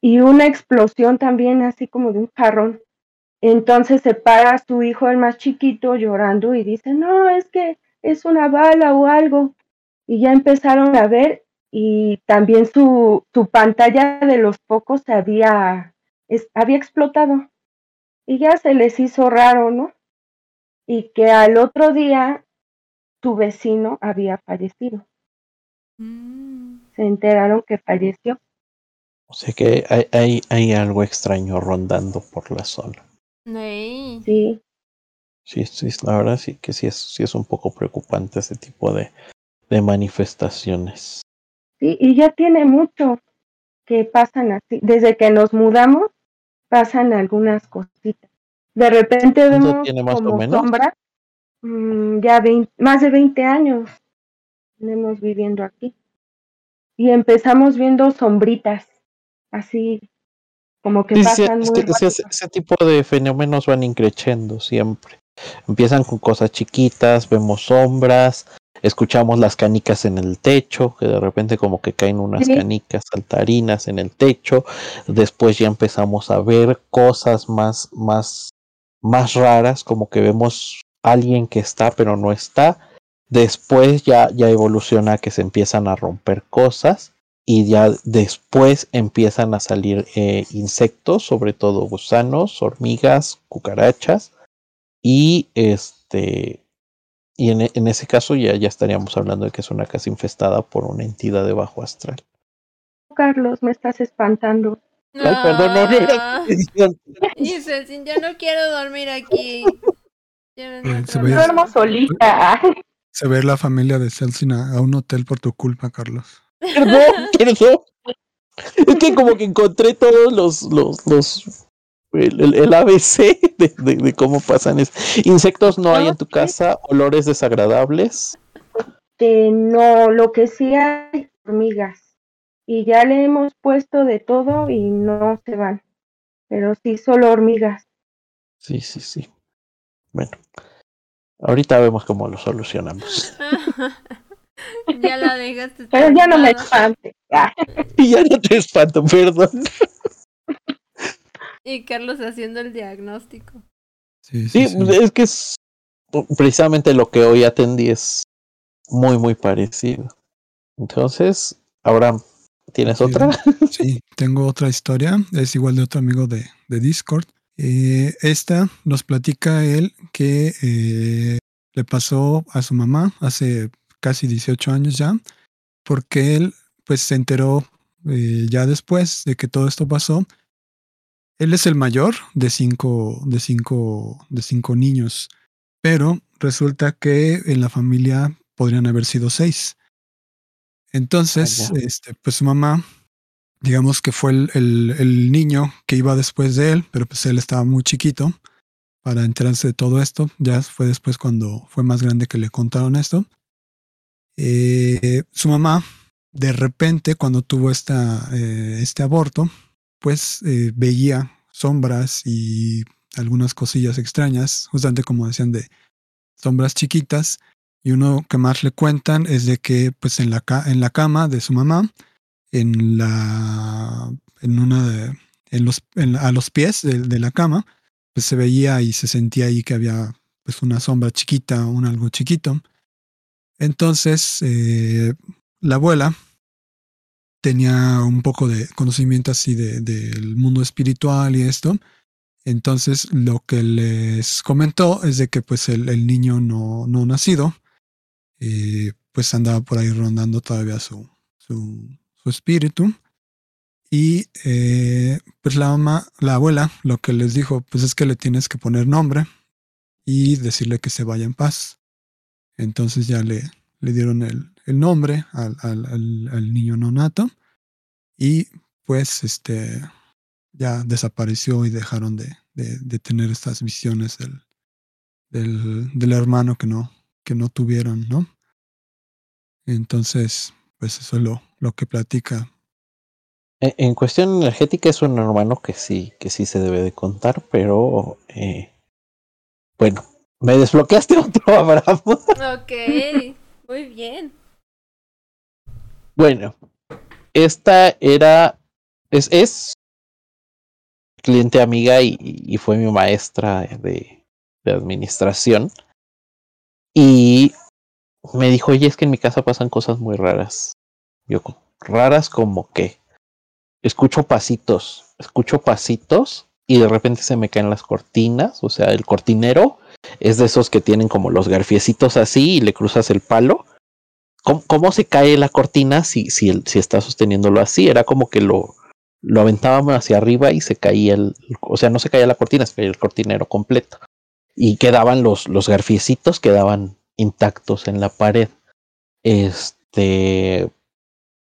B: Y una explosión también, así como de un jarrón. Entonces se para su hijo, el más chiquito, llorando y dice, no, es que es una bala o algo. Y ya empezaron a ver y también su, su pantalla de los pocos había, había explotado. Y ya se les hizo raro, ¿no? Y que al otro día su vecino había fallecido.
C: Mm.
B: Se enteraron que falleció.
A: O sea que hay, hay, hay algo extraño rondando por la zona.
C: Ey.
B: Sí,
A: Sí, sí, la verdad sí que sí es, sí es un poco preocupante ese tipo de, de manifestaciones.
B: sí, y ya tiene mucho que pasan así. Desde que nos mudamos, pasan algunas cositas. De repente
A: ¿Cuánto
B: vemos como sombra, mm, ya vein- más de 20 años tenemos viviendo aquí. Y empezamos viendo sombritas, así como que
A: Sí, sí,
B: pasan
A: es
B: muy
A: que ese, ese tipo de fenómenos van increciendo siempre. Empiezan con cosas chiquitas, vemos sombras, escuchamos las canicas en el techo, que de repente como que caen unas
B: Sí.
A: canicas saltarinas en el techo. Después ya empezamos a ver cosas más, más, más raras, como que vemos alguien que está pero no está. Después ya, ya evoluciona que se empiezan a romper cosas y ya después empiezan a salir eh, insectos, sobre todo gusanos, hormigas, cucarachas y este y en, en ese caso ya, ya estaríamos hablando de que es una casa infestada por una entidad de bajo astral.
B: Carlos, me estás espantando.
A: Ay, perdón, no, no era edición.
C: Y Celsin, ya no quiero dormir aquí. A
D: Eh, se ve-.
B: Duermo solita. [LAUGHS]
D: Se ve la familia de Celsin a, a un hotel por tu culpa, Carlos.
A: Perdón, perdón. Es que como que encontré todos los, los, los el, el- el ABC [LAUGHS] de, de- de cómo pasan es. Insectos no hay en tu casa, olores desagradables.
B: Este, no, lo que sí hay hormigas. Y ya le hemos puesto de todo y no se van. Pero sí, solo hormigas.
A: Sí, sí, sí. Bueno, ahorita vemos cómo lo solucionamos. [LAUGHS]
C: ya la dejaste.
B: Pero ya no me. Ah, [LAUGHS]
A: Y ya no te espanto, perdón.
C: Y Carlos haciendo el diagnóstico.
D: Sí, sí,
A: Sí,
D: sí.
A: es que es precisamente lo que hoy atendí es muy, muy parecido. Entonces, ahora, ¿tienes
D: Sí,
A: otra? [LAUGHS]
D: Sí, [LAUGHS] tengo otra historia. Es igual de otro amigo de, de Discord. Eh, esta nos platica él que eh, le pasó a su mamá hace casi 18 años ya, porque él pues se enteró eh, ya después de que todo esto pasó. Él es el mayor de cinco, de cinco, de cinco niños, pero resulta que en la familia podrían haber sido seis. Entonces, este, pues su mamá digamos que fue el, el- el niño que iba después de él, pero pues él estaba muy chiquito para enterarse de todo esto. Ya fue después cuando fue más grande que le contaron esto. Eh, su mamá, de repente, cuando tuvo esta, eh, este aborto, pues eh, veía sombras y algunas cosillas extrañas, justamente como decían de sombras chiquitas. Y uno que más le cuentan es de que pues en la, en la cama de su mamá, en la en una de, en los a los pies de, de la cama pues se veía y se sentía ahí que había pues una sombra chiquita, un algo chiquito. Entonces, eh, la abuela tenía un poco de conocimiento así del de, mundo espiritual y esto. Entonces, lo que les comentó es de que pues el, el niño no, no nacido, eh, pues andaba por ahí rondando todavía su, su, su espíritu. Y eh, pues la mamá, la abuela, lo que les dijo, pues es que le tienes que poner nombre y decirle que se vaya en paz. Entonces ya le, le dieron el, el nombre al, al, al, niño nonato y pues este ya desapareció y dejaron de, de, de tener estas visiones del, del, del, hermano que no, que no tuvieron, ¿no? Entonces, pues eso es lo, lo que platica.
A: E, en cuestión energética es un hermano que sí, que sí se debe de contar, pero eh, bueno, me desbloqueaste [LAUGHS] otro, Abraham.
C: Ok, muy bien.
A: Bueno, esta era, es, es cliente amiga y, y fue mi maestra de, de, administración. Y me dijo, oye, es que en mi casa pasan cosas muy raras. Yo, raras como que escucho pasitos, escucho pasitos y de repente se me caen las cortinas, o sea, el cortinero es de esos que tienen como los garfiecitos así y le cruzas el palo. ¿Cómo, se cae la cortina si, si está sosteniéndolo así? Era como que lo, lo aventábamos hacia arriba y se caía el, o sea, no se caía la cortina, se caía el cortinero completo. Y quedaban los, los garfiecitos, quedaban intactos en la pared. Este,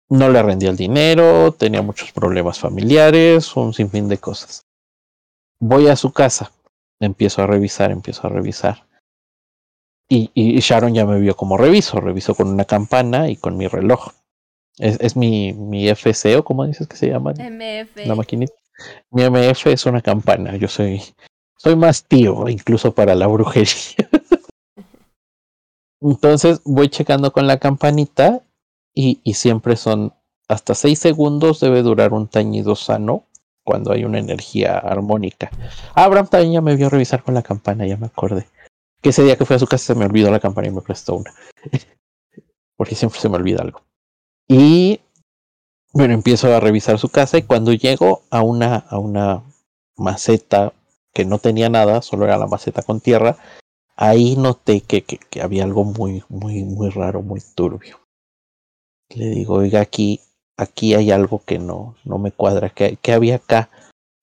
A: no le rendía el dinero, tenía muchos problemas familiares, un sinfín de cosas. Voy a su casa, empiezo a revisar, empiezo a revisar. Y, y Sharon ya me vio como reviso, reviso con una campana y con mi reloj. Es, es mi, mi FC o como dices que se llama?
C: MF.
A: La maquinita. Mi MF es una campana. Yo soy, soy más tío, incluso para la brujería. [LAUGHS] Entonces voy checando con la campanita y, y siempre son hasta seis segundos debe durar un tañido sano cuando hay una energía armónica. Abraham también ya me vio revisar con la campana, ya me acordé. Que ese día que fui a su casa se me olvidó la campana y me prestó una. [LAUGHS] Porque siempre se me olvida algo. Y bueno, empiezo a revisar su casa y cuando llego a una, a una maceta que no tenía nada, solo era la maceta con tierra, ahí noté que, que, que había algo muy, muy, muy raro, muy turbio. Le digo, oiga, aquí, aquí hay algo que no, no me cuadra, que, que había acá.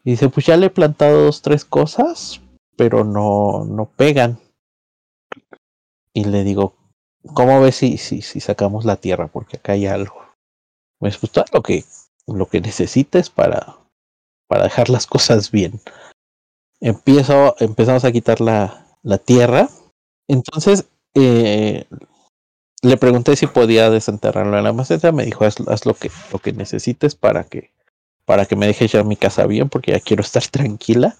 A: Y dice, pues ya le he plantado dos, tres cosas, pero no, no pegan. Y le digo, ¿cómo ves si, si, si sacamos la tierra? Porque acá hay algo. Me pues todo lo que, lo que necesites para, para dejar las cosas bien. Empiezo, empezamos a quitar la, la tierra. Entonces, eh, le pregunté si podía desenterrarlo en la maceta. Me dijo, haz, lo, que, lo que necesites para que, para que me deje ya mi casa bien, porque ya quiero estar [LAUGHS] tranquila.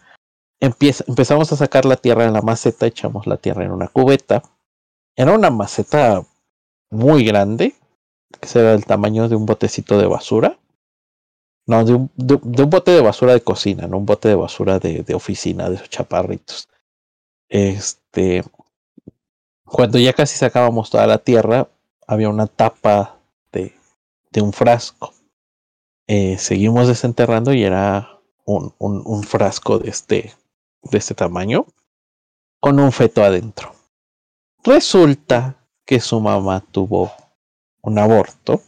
A: Empieza, empezamos a sacar la tierra en la maceta, echamos la tierra en una cubeta. Era una maceta muy grande, que será del tamaño de un botecito de basura. No, de un, de, de un bote de basura de cocina, no un bote de basura de, de oficina, de esos chaparritos. Este, cuando ya casi sacábamos toda la tierra, había una tapa de, de un frasco. Eh, seguimos desenterrando y era un, un, un, frasco de este, de este tamaño con un feto adentro. Resulta que su mamá tuvo un aborto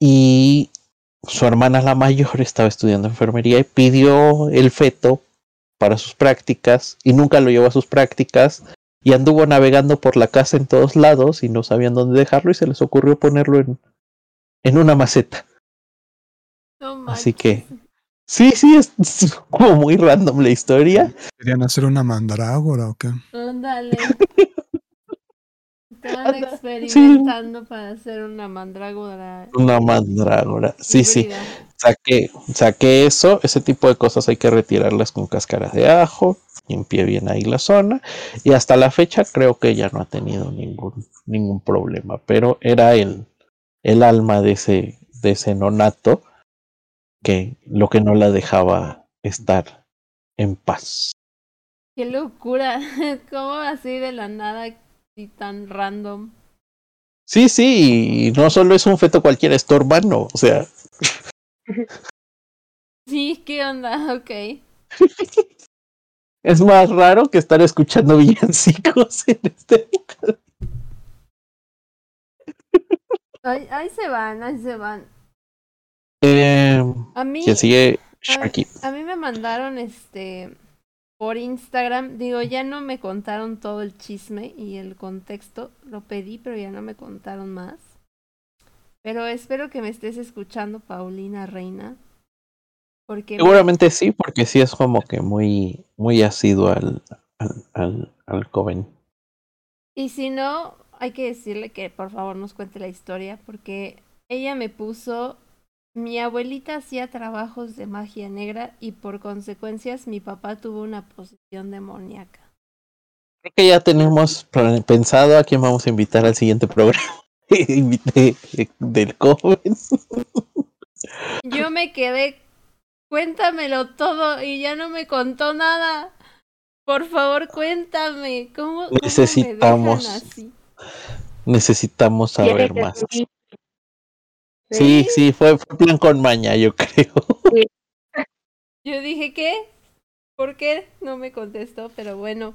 A: y su hermana la mayor [LAUGHS] estaba estudiando enfermería y pidió el feto para sus prácticas y nunca lo llevó a sus prácticas y anduvo navegando por la casa en todos lados y no sabían dónde dejarlo y se les ocurrió ponerlo en, en una maceta.
C: No
A: Así que sí, sí, es, es, como muy random la historia.
D: ¿Querían hacer una mandrágora o qué?
C: Ándale. [LAUGHS] Estaban experimentando sí. para hacer una mandrágora.
A: Una mandrágora, sí, híbrida. sí. Saqué, saqué eso, ese tipo de cosas hay que retirarlas con cáscaras de ajo, limpié bien ahí la zona y hasta la fecha creo que ya no ha tenido ningún, ningún problema, pero era el, el alma de ese, de ese nonato que lo que no la dejaba estar en paz.
C: Qué locura. [LAUGHS] ¿Cómo así de la nada y tan random?
A: Sí, sí, y no solo es un feto cualquiera, es tu hermano, o sea. [LAUGHS]
C: Sí, ¿qué onda? Ok. [LAUGHS]
A: Es más raro que estar escuchando [LAUGHS] villancicos en este.
C: Ahí, ahí se van, ahí se van.
A: Eh,
C: A mí,
A: que sigue
C: a, a mí me mandaron este por Instagram, digo, ya no me contaron todo el chisme y el contexto, lo pedí, pero ya no me contaron más. Pero espero que me estés escuchando, Paulina Reina, porque me-
A: Seguramente sí, porque sí es como que muy, muy asiduo al, al, al, al Coven.
C: Y si no, hay que decirle que por favor nos cuente la historia, porque ella me puso, mi abuelita hacía trabajos de magia negra y por consecuencias mi papá tuvo una posesión demoníaca.
A: Creo que ya tenemos pensado a quién vamos a invitar al siguiente programa. [LAUGHS] Del Coven.
C: Yo me quedé, cuéntamelo todo y ya no me contó nada. Por favor, cuéntame, ¿cómo, cómo me
A: Necesitamos
C: dejan así?
A: Necesitamos saber más. Sí, sí, fue, fue plan con maña, yo creo. [LAUGHS]
C: Yo dije, ¿qué? ¿Por qué? No me contestó, pero bueno.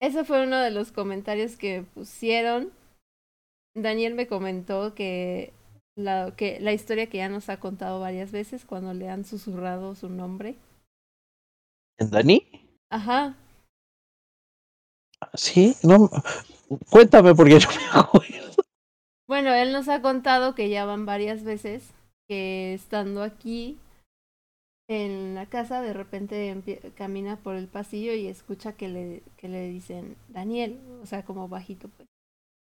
C: Ese fue uno de los comentarios que pusieron. Daniel me comentó que la, que la historia que ya nos ha contado varias veces cuando le han susurrado su nombre.
A: ¿En Dani?
C: Ajá.
A: Sí, no. Cuéntame porque yo me acuerdo.
C: Bueno, él nos ha contado que ya van varias veces que estando aquí en la casa, de repente camina por el pasillo y escucha que le, que le dicen Daniel, o sea, como bajito. Pues.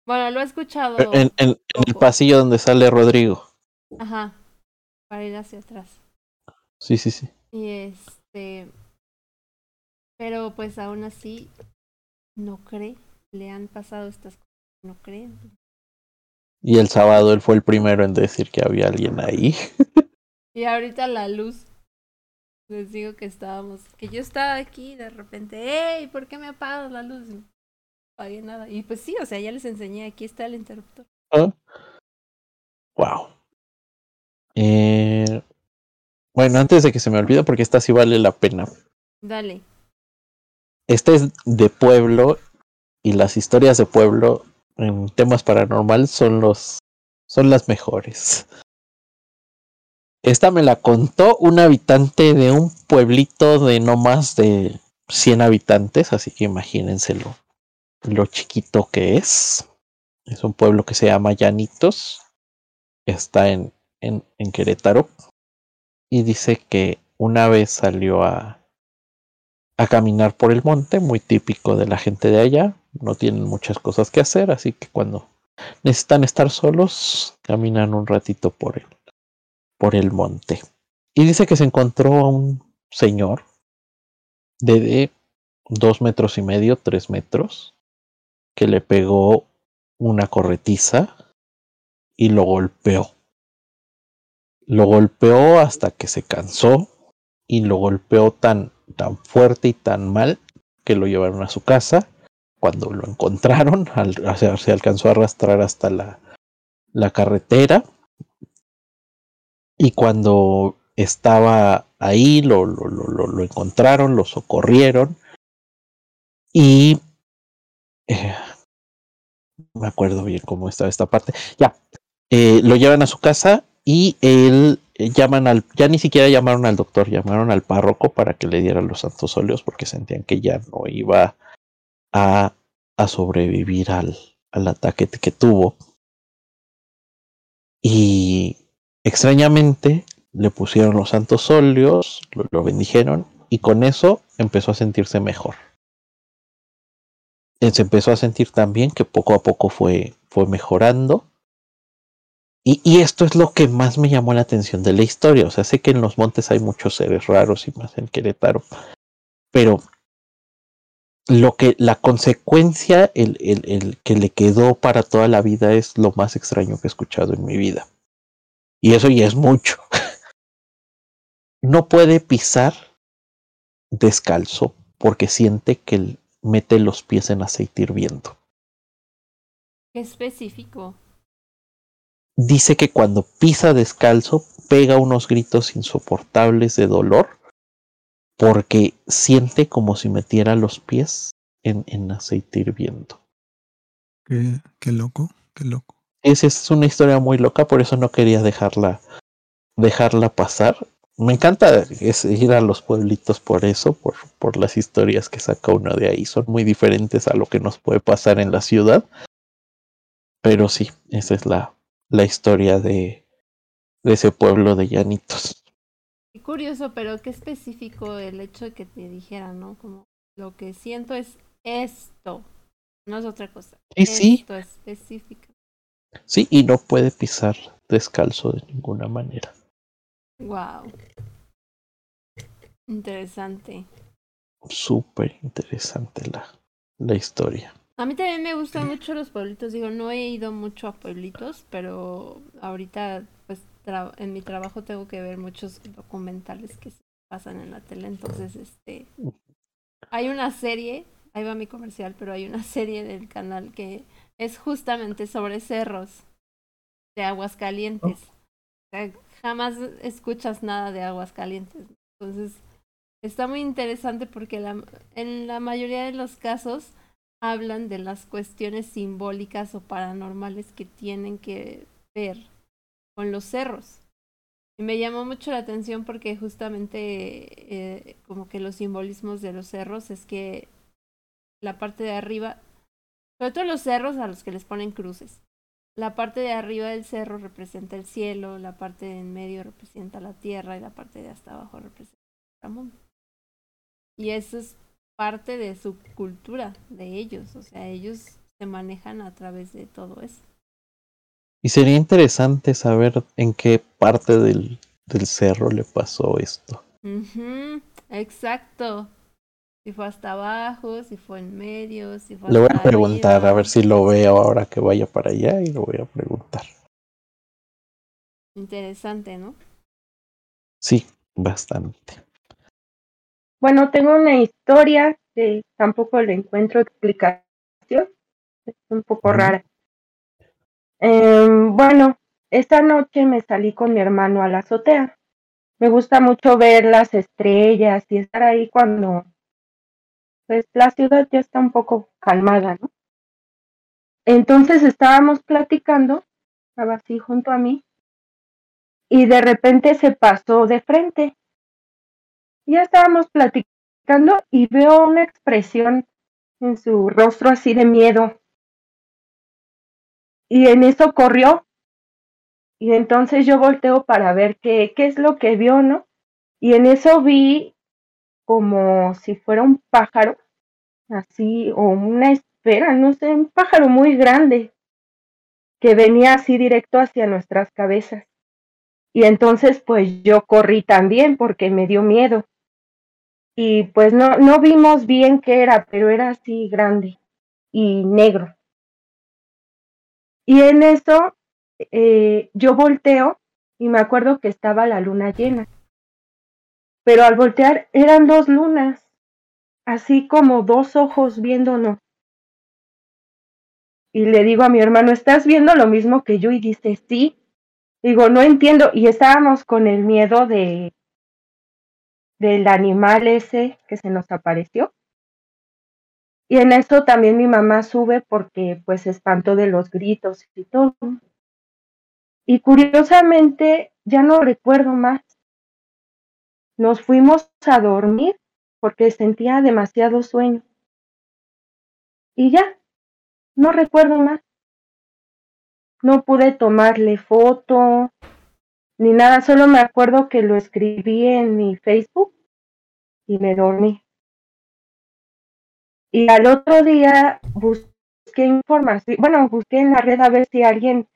C: Bueno, lo he escuchado.
A: En, en- en el pasillo donde sale Rodrigo.
C: Ajá, para ir hacia atrás.
A: Sí, sí, sí.
C: Y este. Pero pues aún así, no cree. Le han pasado estas cosas. No creen.
A: Y el sábado él fue el primero en decir que había alguien ahí. [LAUGHS]
C: Y ahorita la luz. Les digo que estábamos. Que yo estaba aquí y de repente. ¡Ey! ¿Por qué me apagas la luz? Nada. Y pues sí, o sea, ya les enseñé. Aquí está el interruptor.
A: Wow. Eh, bueno, antes de que se me olvide, porque esta sí vale la pena.
C: Dale.
A: Este es de pueblo y las historias de pueblo en temas paranormales son los son las mejores. Esta me la contó un habitante de un pueblito de no más de 100 habitantes, así que imagínense lo, chiquito que es. Es un pueblo que se llama Llanitos, está en, en, en Querétaro, y dice que una vez salió a, a caminar por el monte, muy típico de la gente de allá. No tienen muchas cosas que hacer, así que cuando necesitan estar solos, caminan un ratito por el, por el monte. Y dice que se encontró a un señor de, de dos metros y medio, tres metros, que le pegó una corretiza y lo golpeó. Lo golpeó hasta que se cansó y lo golpeó tan, tan fuerte y tan mal que lo llevaron a su casa. Cuando lo encontraron, [LAUGHS] se alcanzó a arrastrar hasta la, la carretera. Y cuando estaba ahí, lo, lo, lo, lo encontraron, lo socorrieron. Y eh, no me acuerdo bien cómo estaba esta parte. Ya, eh, lo llevan a su casa y él eh, llaman al, ya ni siquiera llamaron al doctor, llamaron al párroco para que le dieran los santos óleos porque sentían que ya no iba a, sobrevivir al, ataque que tuvo. Y extrañamente le pusieron los santos óleos, lo bendijeron y con eso empezó a sentirse mejor. Él se empezó a sentir también que poco a poco fue, fue mejorando. Y, y, esto es lo que más me llamó la atención de la historia. O sea, sé que en los montes hay muchos seres raros y más en Querétaro. Pero lo que la consecuencia, el, el, el que le quedó para toda la vida es lo más extraño que he escuchado en mi vida. Y eso ya es mucho. [LAUGHS] No puede pisar descalzo porque siente que mete los pies en aceite hirviendo.
C: Qué específico.
A: Dice que cuando pisa descalzo pega unos gritos insoportables de dolor porque siente como si metiera los pies en, en aceite hirviendo.
D: Qué, qué loco, qué loco.
A: Esa es una historia muy loca, por eso no quería dejarla, dejarla pasar. Me encanta ir a los pueblitos por eso, por, por las historias que saca uno de ahí. Son muy diferentes a lo que nos puede pasar en la ciudad. Pero sí, esa es la, la historia de, de ese pueblo de llanitos.
C: Qué curioso, pero qué específico el hecho de que te dijera, ¿no? Como lo que siento es esto, no es otra cosa.
A: Sí, sí.
C: Esto específico.
A: Sí, y no puede pisar descalzo de ninguna manera.
C: Wow. Interesante.
A: Súper interesante la, la historia.
C: A mí también me gustan mucho los pueblitos. Digo, no he ido mucho a pueblitos, pero ahorita, pues, en mi trabajo tengo que ver muchos documentales que se pasan en la tele. Entonces, este, hay una serie, ahí va mi comercial, pero hay una [LAUGHS] serie del canal que es justamente sobre cerros de aguas calientes. Jamás escuchas nada de aguas calientes. Entonces, está muy interesante porque la, en la mayoría de los casos hablan de las cuestiones simbólicas o paranormales que tienen que ver con los cerros. Y me llamó mucho la atención porque justamente eh, como que los simbolismos de los cerros es que la parte de arriba, sobre todo los cerros a los que les ponen cruces, la parte de arriba del cerro representa el cielo, la parte de en medio representa la tierra y la parte de hasta abajo representa el mundo. Y eso es parte de su cultura, de ellos, o sea, ellos se manejan a través de todo eso.
A: Y sería interesante saber en qué parte del, del cerro le pasó esto.
C: exacto. Si fue hasta abajo, si fue en medio, si fue
A: Le voy a preguntar, a ver si lo veo ahora que vaya para allá y lo voy a preguntar.
C: Interesante, ¿no?
A: Sí, bastante.
B: Bueno, tengo una historia que tampoco le encuentro explicación. Es un poco rara. Em, bueno, esta noche me salí con mi hermano a la azotea. Me gusta mucho ver las estrellas y estar ahí cuando pues la ciudad ya está un poco calmada, ¿no? Entonces estábamos platicando, estaba así junto a mí, y de repente se pasó de frente ya estábamos platicando y veo una expresión en su rostro así de miedo. Y en eso corrió. Y entonces yo volteo para ver qué, qué es lo que vio, ¿no? Y en eso vi como si fuera un pájaro, así, o una esfera, no sé, un pájaro muy grande, que venía así directo hacia nuestras cabezas. Y entonces pues yo corrí también porque me dio miedo y pues no, no vimos bien qué era, pero era así grande y negro. Y en eso eh, yo volteo y me acuerdo que estaba la luna llena. Pero al voltear eran dos lunas, así como dos ojos viéndonos. Y le digo a mi hermano, ¿estás viendo lo mismo que yo? Y dice, sí. Digo, no entiendo. Y estábamos con el miedo de, del animal ese que se nos apareció. Y en eso también mi mamá sube porque pues se espantó de los gritos y todo. Y curiosamente ya no recuerdo más. Nos fuimos a dormir porque sentía demasiado sueño. Y ya, no recuerdo más. No pude tomarle foto, ni nada, solo me acuerdo que lo escribí en mi Facebook y me dormí. Y al otro día busqué información, bueno, busqué en la red a ver si alguien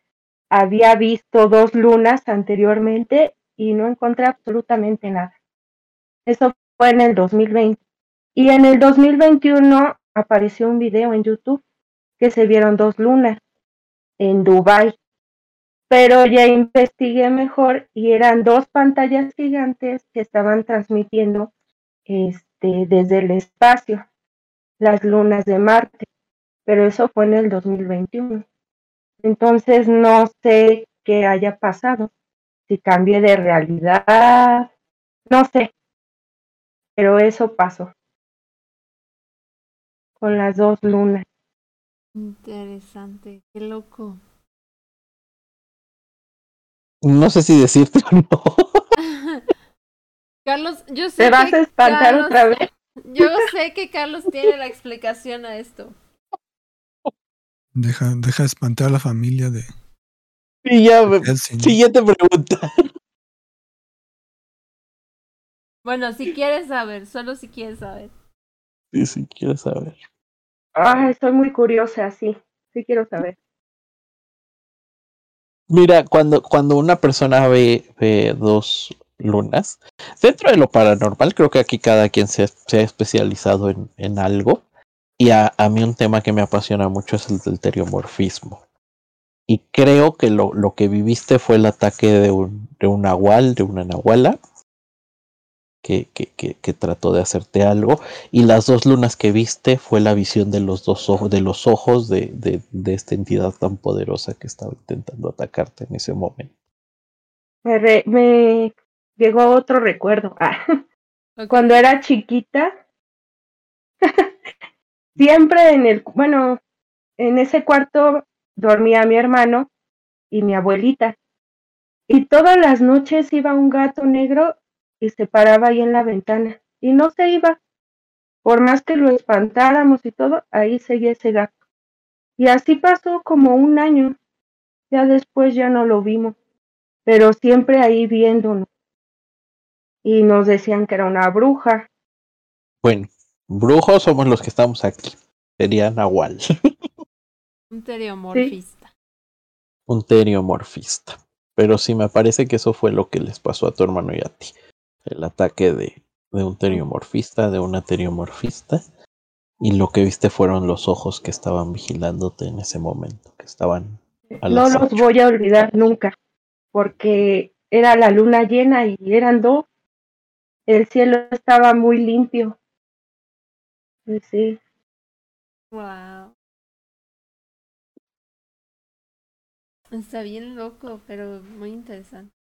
B: había visto dos lunas anteriormente y no encontré absolutamente nada. Eso fue en el 2020. Y en el 2021 apareció un video en YouTube que se vieron dos lunas en Dubai pero ya investigué mejor y eran dos pantallas gigantes que estaban transmitiendo este desde el espacio, las lunas de Marte, pero eso fue en el 2021. Entonces no sé qué haya pasado, si cambié de realidad, no sé, pero eso pasó con las dos lunas.
C: Interesante, qué loco.
A: No sé si decirte o no. [LAUGHS]
C: Carlos, yo sé
B: ¿Te vas
C: que
B: a espantar
C: Carlos-
B: otra vez? [LAUGHS]
C: Yo sé que Carlos tiene la explicación a esto.
D: Deja, deja espantar a la familia de
A: Y ya, me- siguiente pregunta.
C: Bueno, si quieres saber, solo si quieres saber.
A: Sí, sí, quiero saber.
B: Ay, estoy muy curiosa, sí, sí quiero saber.
A: Mira, cuando, cuando una persona ve, ve dos lunas, dentro de lo paranormal, creo que aquí cada quien se, se ha especializado en, en algo. Y a, a mí un tema que me apasiona mucho es el del teriomorfismo. Y creo que lo, lo que viviste fue el ataque de un, de un nahual, de una nahuala, que, que, que, que trató de hacerte algo. Y las dos lunas que viste fue la visión de los dos ojos, de los ojos de, de, de esta entidad tan poderosa que estaba intentando atacarte en ese momento.
B: Me, re- me llegó otro recuerdo. [LAUGHS] Ah, cuando era chiquita, [LAUGHS] siempre en el, bueno, en ese cuarto dormía mi hermano y mi abuelita. Y todas las noches iba un gato negro y se paraba ahí en la ventana y no se iba. Por más que lo espantáramos y todo, ahí seguía ese gato. Y así pasó como un año. Ya después ya no lo vimos, pero siempre ahí viéndonos. Y nos decían que era una bruja.
A: Bueno, brujos somos los que estamos aquí. Sería Nahual, [LAUGHS]
C: Un teriomorfista.
A: un teriomorfista. Pero sí me parece que eso fue lo que les pasó a tu hermano y a ti. El ataque de, de un teriomorfista, de una teriomorfista. Y lo que viste fueron los ojos que estaban vigilándote en ese momento, que estaban al
B: No los voy a olvidar nunca, porque era la luna llena y eran dos. El cielo estaba muy limpio. Y Sí,
C: Wow. Está bien loco, pero muy interesante.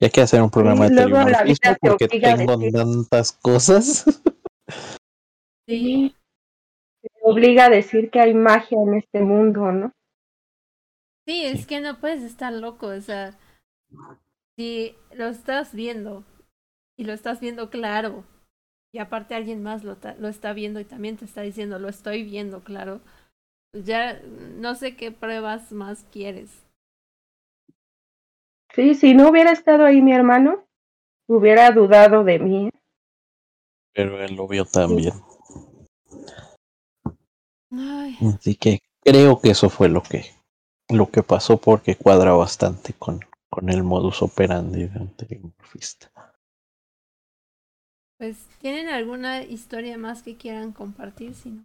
A: Y hay que hacer un programa de
B: luego la
A: teriomorfismo
B: vida te
A: porque
B: obliga a
A: tengo
B: decir-
A: tantas cosas.
C: Sí,
B: te obliga a decir que hay magia en este mundo, ¿no?
C: sí, es que no puedes estar loco, o sea, si lo estás viendo y lo estás viendo claro, y aparte alguien más lo, lo está viendo y también te está diciendo, lo estoy viendo claro, pues ya no sé qué pruebas más quieres.
B: Sí, si no hubiera estado ahí mi hermano, hubiera dudado de mí. ¿eh?
A: Pero él lo vio también.
C: Ay,
A: Así que creo que eso fue lo que, lo que pasó porque cuadra bastante con, con el modus operandi de un teriomorfista.
C: pues, ¿tienen alguna historia más que quieran compartir? Si no,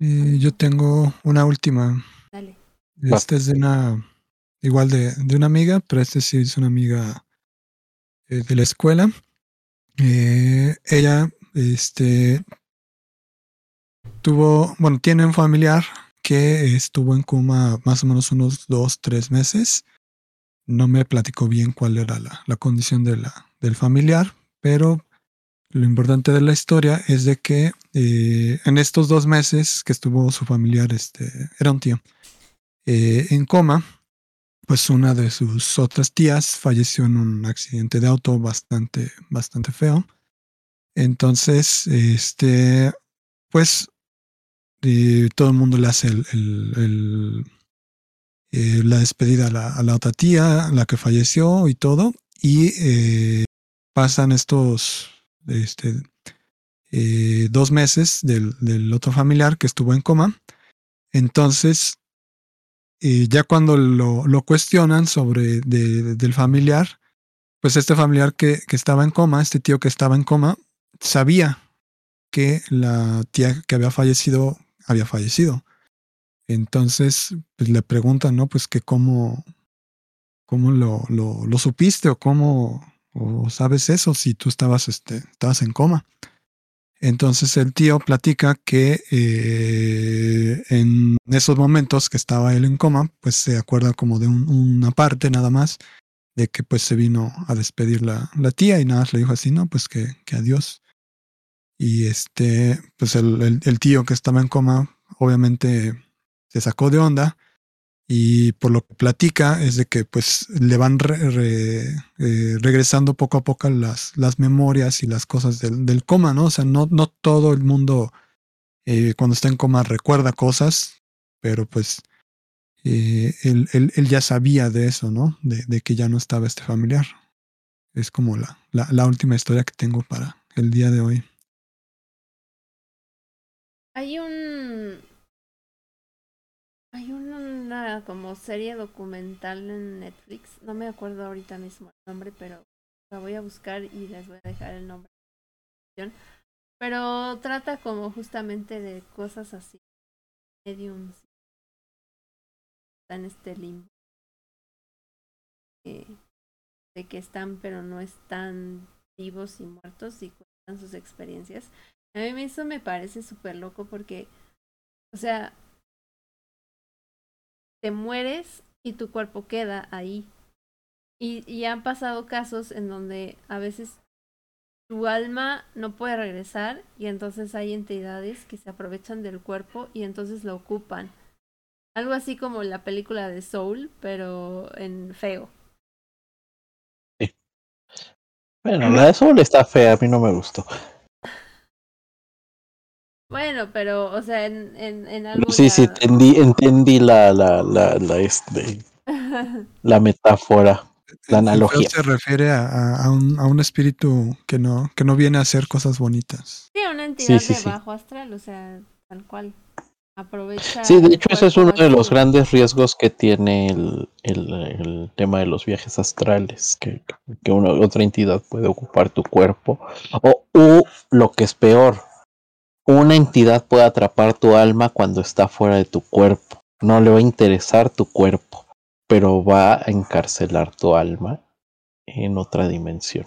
D: Eh, yo tengo una última.
C: dale.
D: Esta es de una, igual de, de una amiga, pero esta sí es una amiga eh, de la escuela. Eh, ella, este, tuvo, bueno, tiene un familiar que estuvo en coma más o menos unos dos, tres meses. No me platicó bien cuál era la, la condición de la, del familiar, pero lo importante de la historia es de que eh, en estos dos meses que estuvo su familiar, este, era un tío, en coma, pues una de sus otras tías falleció en un accidente de auto bastante, bastante feo. Entonces, este, pues todo el mundo le hace eh, la despedida a la, a la otra tía, la que falleció y todo. Y eh, pasan estos este, eh, dos meses del, del otro familiar que estuvo en coma. Entonces, eh, ya cuando lo, lo cuestionan sobre de- del familiar, pues este familiar que, que estaba en coma, este tío que estaba en coma, sabía que la tía que había fallecido había fallecido. Entonces, pues le preguntan, ¿no? Pues que cómo, cómo lo, lo, lo supiste o cómo o sabes eso si tú estabas, este, estabas en coma. Entonces el tío platica que eh, en esos momentos que estaba él en coma, pues se acuerda como de un- una parte nada más, de que pues se vino a despedir la, tía y nada más le dijo así, no, pues que, que adiós. Y este, pues el- el tío que estaba en coma, obviamente se sacó de onda y por lo que platica es de que pues le van re- eh, regresando poco a poco las, las memorias y las cosas del, del coma, ¿no? O sea, no, no todo el mundo eh, cuando está en coma recuerda cosas, pero pues eh, él, él- él ya sabía de eso, ¿no? De, de que ya no estaba este familiar. Es como la, la última historia que tengo para el día de hoy.
C: Hay un. Una como serie documental en Netflix. No me acuerdo ahorita mismo el nombre, pero la voy a buscar y les voy a dejar el nombre. Pero trata como justamente de cosas así. Mediums. Está en este limbo. eh, de que están pero no están vivos y muertos y cuentan sus experiencias. A mí eso me parece súper loco porque, o sea, te mueres y tu cuerpo queda ahí. Y, y han pasado casos en donde a veces tu alma no puede regresar y entonces hay entidades que se aprovechan del cuerpo y entonces lo ocupan. Algo así como la película de Soul, pero en feo.
A: Bueno, la de Soul está fea, a mí no me gustó.
C: Bueno, pero, o sea, en, en, en algo
A: Sí, sí, entendí, entendí la, la, la, la, este, [LAUGHS] la metáfora. La analogía.
D: se refiere a, a- a un, a un espíritu que no, que no viene a hacer cosas bonitas.
C: Sí, una entidad
A: sí,
C: de
A: sí.
C: bajo astral, o sea, tal cual. Aprovecha.
A: Sí, de hecho ese es uno de los grandes riesgos que tiene el, el, el tema de los viajes astrales, que, que una, otra entidad puede ocupar tu cuerpo. O u, lo que es peor, una entidad puede atrapar tu alma cuando está fuera de tu cuerpo. No le va a interesar tu cuerpo, pero va a encarcelar tu alma en otra dimensión.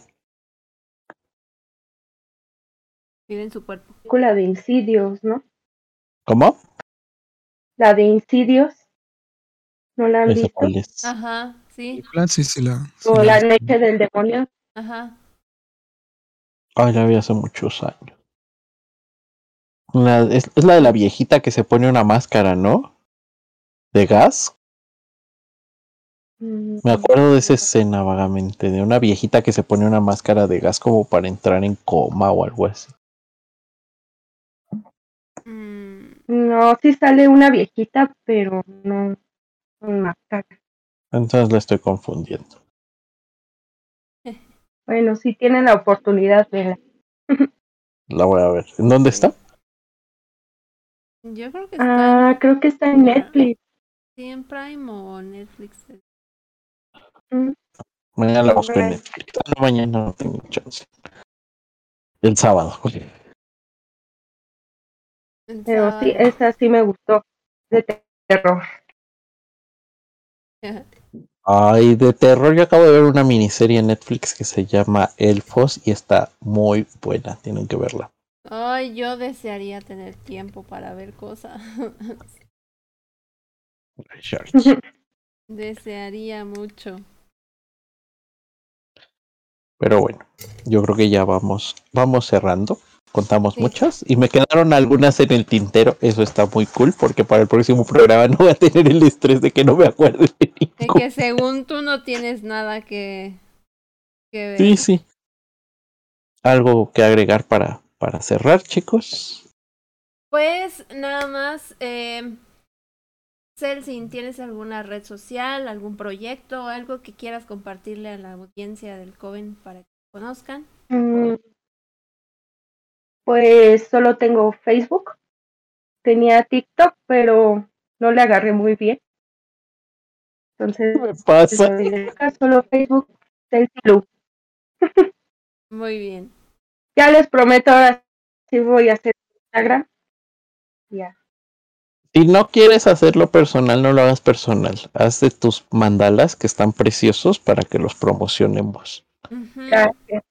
C: Vive en su cuerpo.
B: película de Insidios, ¿no?
A: ¿Cómo?
B: La de Insidios. ¿No la han
A: ¿Esa
B: visto?
A: cuál es?
C: Ajá, sí.
D: Sí, sí la. sí
B: O
D: la-
B: La Noche del Demonio.
C: ajá.
A: Ay, la vi hace muchos años. La- es, es la de la viejita que se pone una máscara, ¿no? De gas.
B: Mm,
A: Me acuerdo de esa escena vagamente, de una viejita que se pone una máscara de gas como para entrar en coma o algo así.
C: Mm,
B: No, sí sale una viejita, pero no con máscara.
A: Entonces la estoy confundiendo. [LAUGHS]
B: Bueno, si tienen la oportunidad de [LAUGHS]
A: La voy a ver. ¿En dónde está?
C: Yo creo que está
B: Ah, creo que está en Netflix.
C: sí, en Prime o Netflix.
B: Mm,
A: Mañana la busco en. Netflix. Ah, no, mañana no tengo chance. El sábado.
C: El
B: Pero sí, esa sí me gustó. De terror.
A: Ay, de terror. Yo acabo de ver una miniserie en Netflix que se llama Elfos y está muy buena. Tienen que verla.
C: Ay, yo desearía tener tiempo para ver cosas. [LAUGHS] [LAUGHS] desearía mucho.
A: Pero bueno, yo creo que ya vamos, vamos cerrando. Contamos
C: Sí.
A: muchas y me quedaron algunas en el tintero. Eso está muy cool porque para el próximo programa [LAUGHS] no voy a tener el estrés de que no me acuerde de
C: que según tú no tienes nada que, que ver.
A: Sí, sí. Algo que agregar para, para cerrar, chicos.
C: Pues nada más, eh, Celsin, ¿tienes alguna red social, algún proyecto, algo que quieras compartirle a la audiencia del Coven para que conozcan?
B: Mm, Pues solo tengo Facebook. Tenía TikTok, pero no le agarré muy bien. Entonces,
A: ¿Qué me pasa?
B: solo Facebook, Celsi Lu. [LAUGHS]
C: Muy bien.
B: Ya les prometo ahora sí voy a hacer Instagram. Ya.
A: Si no quieres hacerlo personal, no lo hagas personal. Haz de tus mandalas que están preciosos para que los promocionemos.
B: Gracias.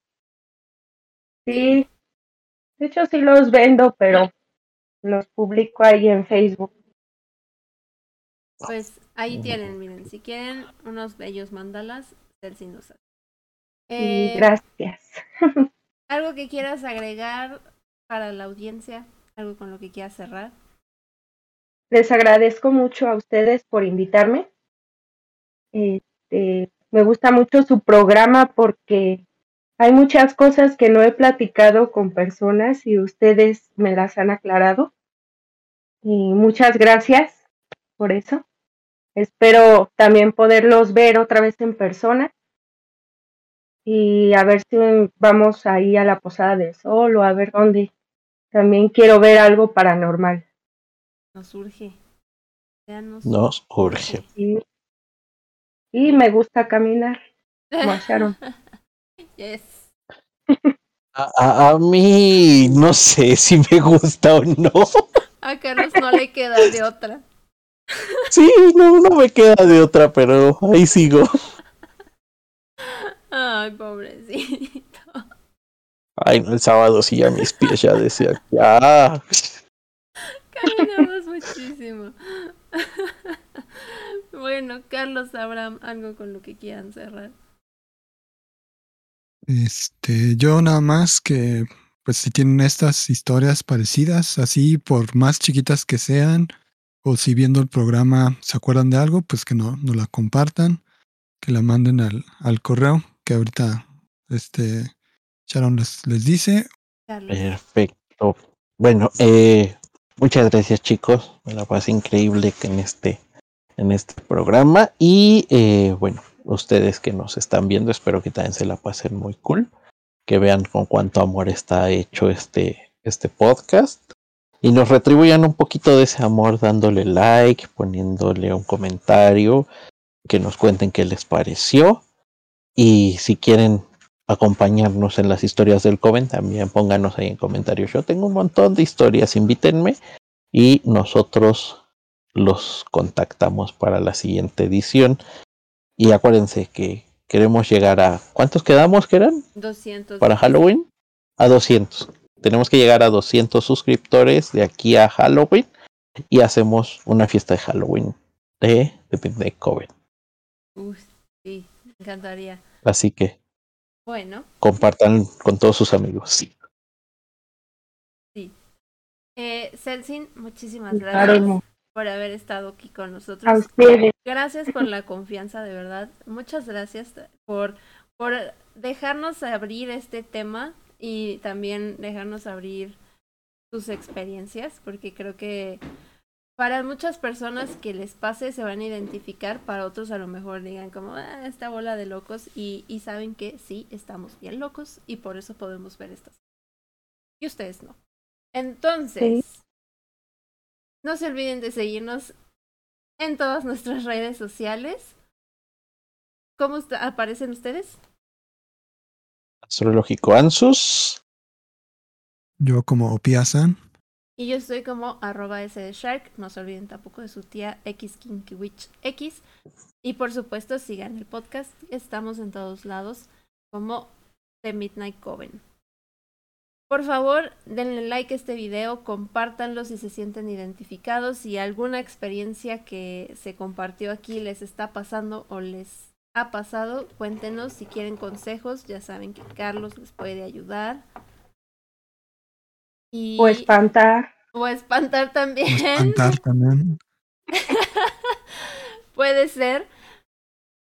B: Sí, De hecho, sí los vendo, pero los publico ahí en Facebook.
C: Pues ahí tienen, miren, si quieren unos bellos mandalas, Celsi nos hace.
B: Y
C: Eh,
B: gracias. [LAUGHS]
C: ¿Algo que quieras agregar para la audiencia? ¿Algo con lo que quieras cerrar?
B: Les agradezco mucho a ustedes por invitarme. Este, me gusta mucho su programa porque hay muchas cosas que no he platicado con personas y ustedes me las han aclarado. Y muchas gracias por eso. Espero también poderlos ver otra vez en persona y a ver si vamos ahí a la Posada del Sol o a ver dónde. También quiero ver algo paranormal.
C: Nos urge. Ya nos
A: Nos urge.
B: Y, y me gusta caminar, como a Sharon. [LAUGHS]
C: Yes.
A: A, a- a mí no sé si me gusta o no.
C: A Carlos no le queda de otra.
A: Sí, no, no me queda de otra, pero ahí sigo.
C: Ay, pobrecito.
A: Ay, el sábado sí ya mis pies ya decían, ya.
C: Caminamos muchísimo. Bueno, Carlos, Abraham, algo con lo que quieran cerrar.
D: Este, yo nada más que, pues si tienen estas historias parecidas, así por más chiquitas que sean, o si viendo el programa se acuerdan de algo, pues que no, no la compartan, que la manden al, al correo que ahorita este Sharon les, les dice.
A: Perfecto. Bueno, eh, muchas gracias chicos. Me la pasé increíble que en este, en este programa. Y eh, bueno, ustedes que nos están viendo, espero que también se la pasen muy cool. Que vean con cuánto amor está hecho este, este podcast. Y nos retribuyan un poquito de ese amor dándole like, poniéndole un comentario, que nos cuenten qué les pareció. Y si quieren acompañarnos en las historias del Coven, también pónganos ahí en comentarios. Yo tengo un montón de historias, invítenme y nosotros los contactamos para la siguiente edición. Y acuérdense que queremos llegar a... ¿Cuántos quedamos que eran
C: 200.
A: para Halloween? A 200. Tenemos que llegar a 200 suscriptores de aquí a Halloween y hacemos una fiesta de Halloween de The Midnight Coven.
C: Uy, sí, me encantaría.
A: Así que
C: Bueno,
A: compartan con todos sus amigos. Sí.
C: eh, Celsin, muchísimas gracias por haber estado aquí con
B: A
C: nosotros.
B: ustedes.
C: Gracias por la [LAUGHS] confianza, de verdad. Muchas gracias por, por dejarnos abrir este tema y también dejarnos abrir tus experiencias, porque creo que para muchas personas que les pase se van a identificar, para otros a lo mejor digan como, "Ah, esta bola de locos, y, y saben que sí, estamos bien locos y por eso podemos ver estas. Y ustedes no. Entonces, no se olviden de seguirnos en todas nuestras redes sociales. ¿Cómo aparecen ustedes?
A: Astrológico Ansus.
D: Yo como Piazan,
C: Y yo estoy como arroba S Shark. No se olviden tampoco de su tía X X. Y por supuesto sigan el podcast. Estamos en todos lados como The Midnight Coven. Por favor, denle like a este video, compártanlo si se sienten identificados, si alguna experiencia que se compartió aquí les está pasando o les ha pasado, cuéntenos si quieren consejos, ya saben que Carlos les puede ayudar. Y...
B: O espantar.
C: O espantar también.
D: espantar también. [LAUGHS]
C: Puede ser.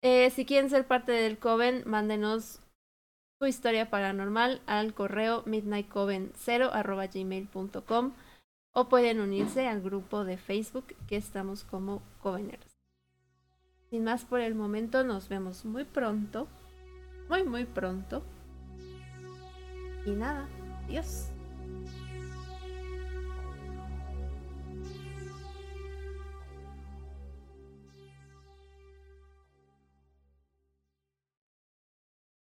C: Eh, si quieren ser parte del Coven, mándenos su historia paranormal al correo midnightcoven0 o pueden unirse al grupo de Facebook que estamos como Coveners. Sin más por el momento, nos vemos muy pronto. Muy, muy pronto. Y nada, adiós.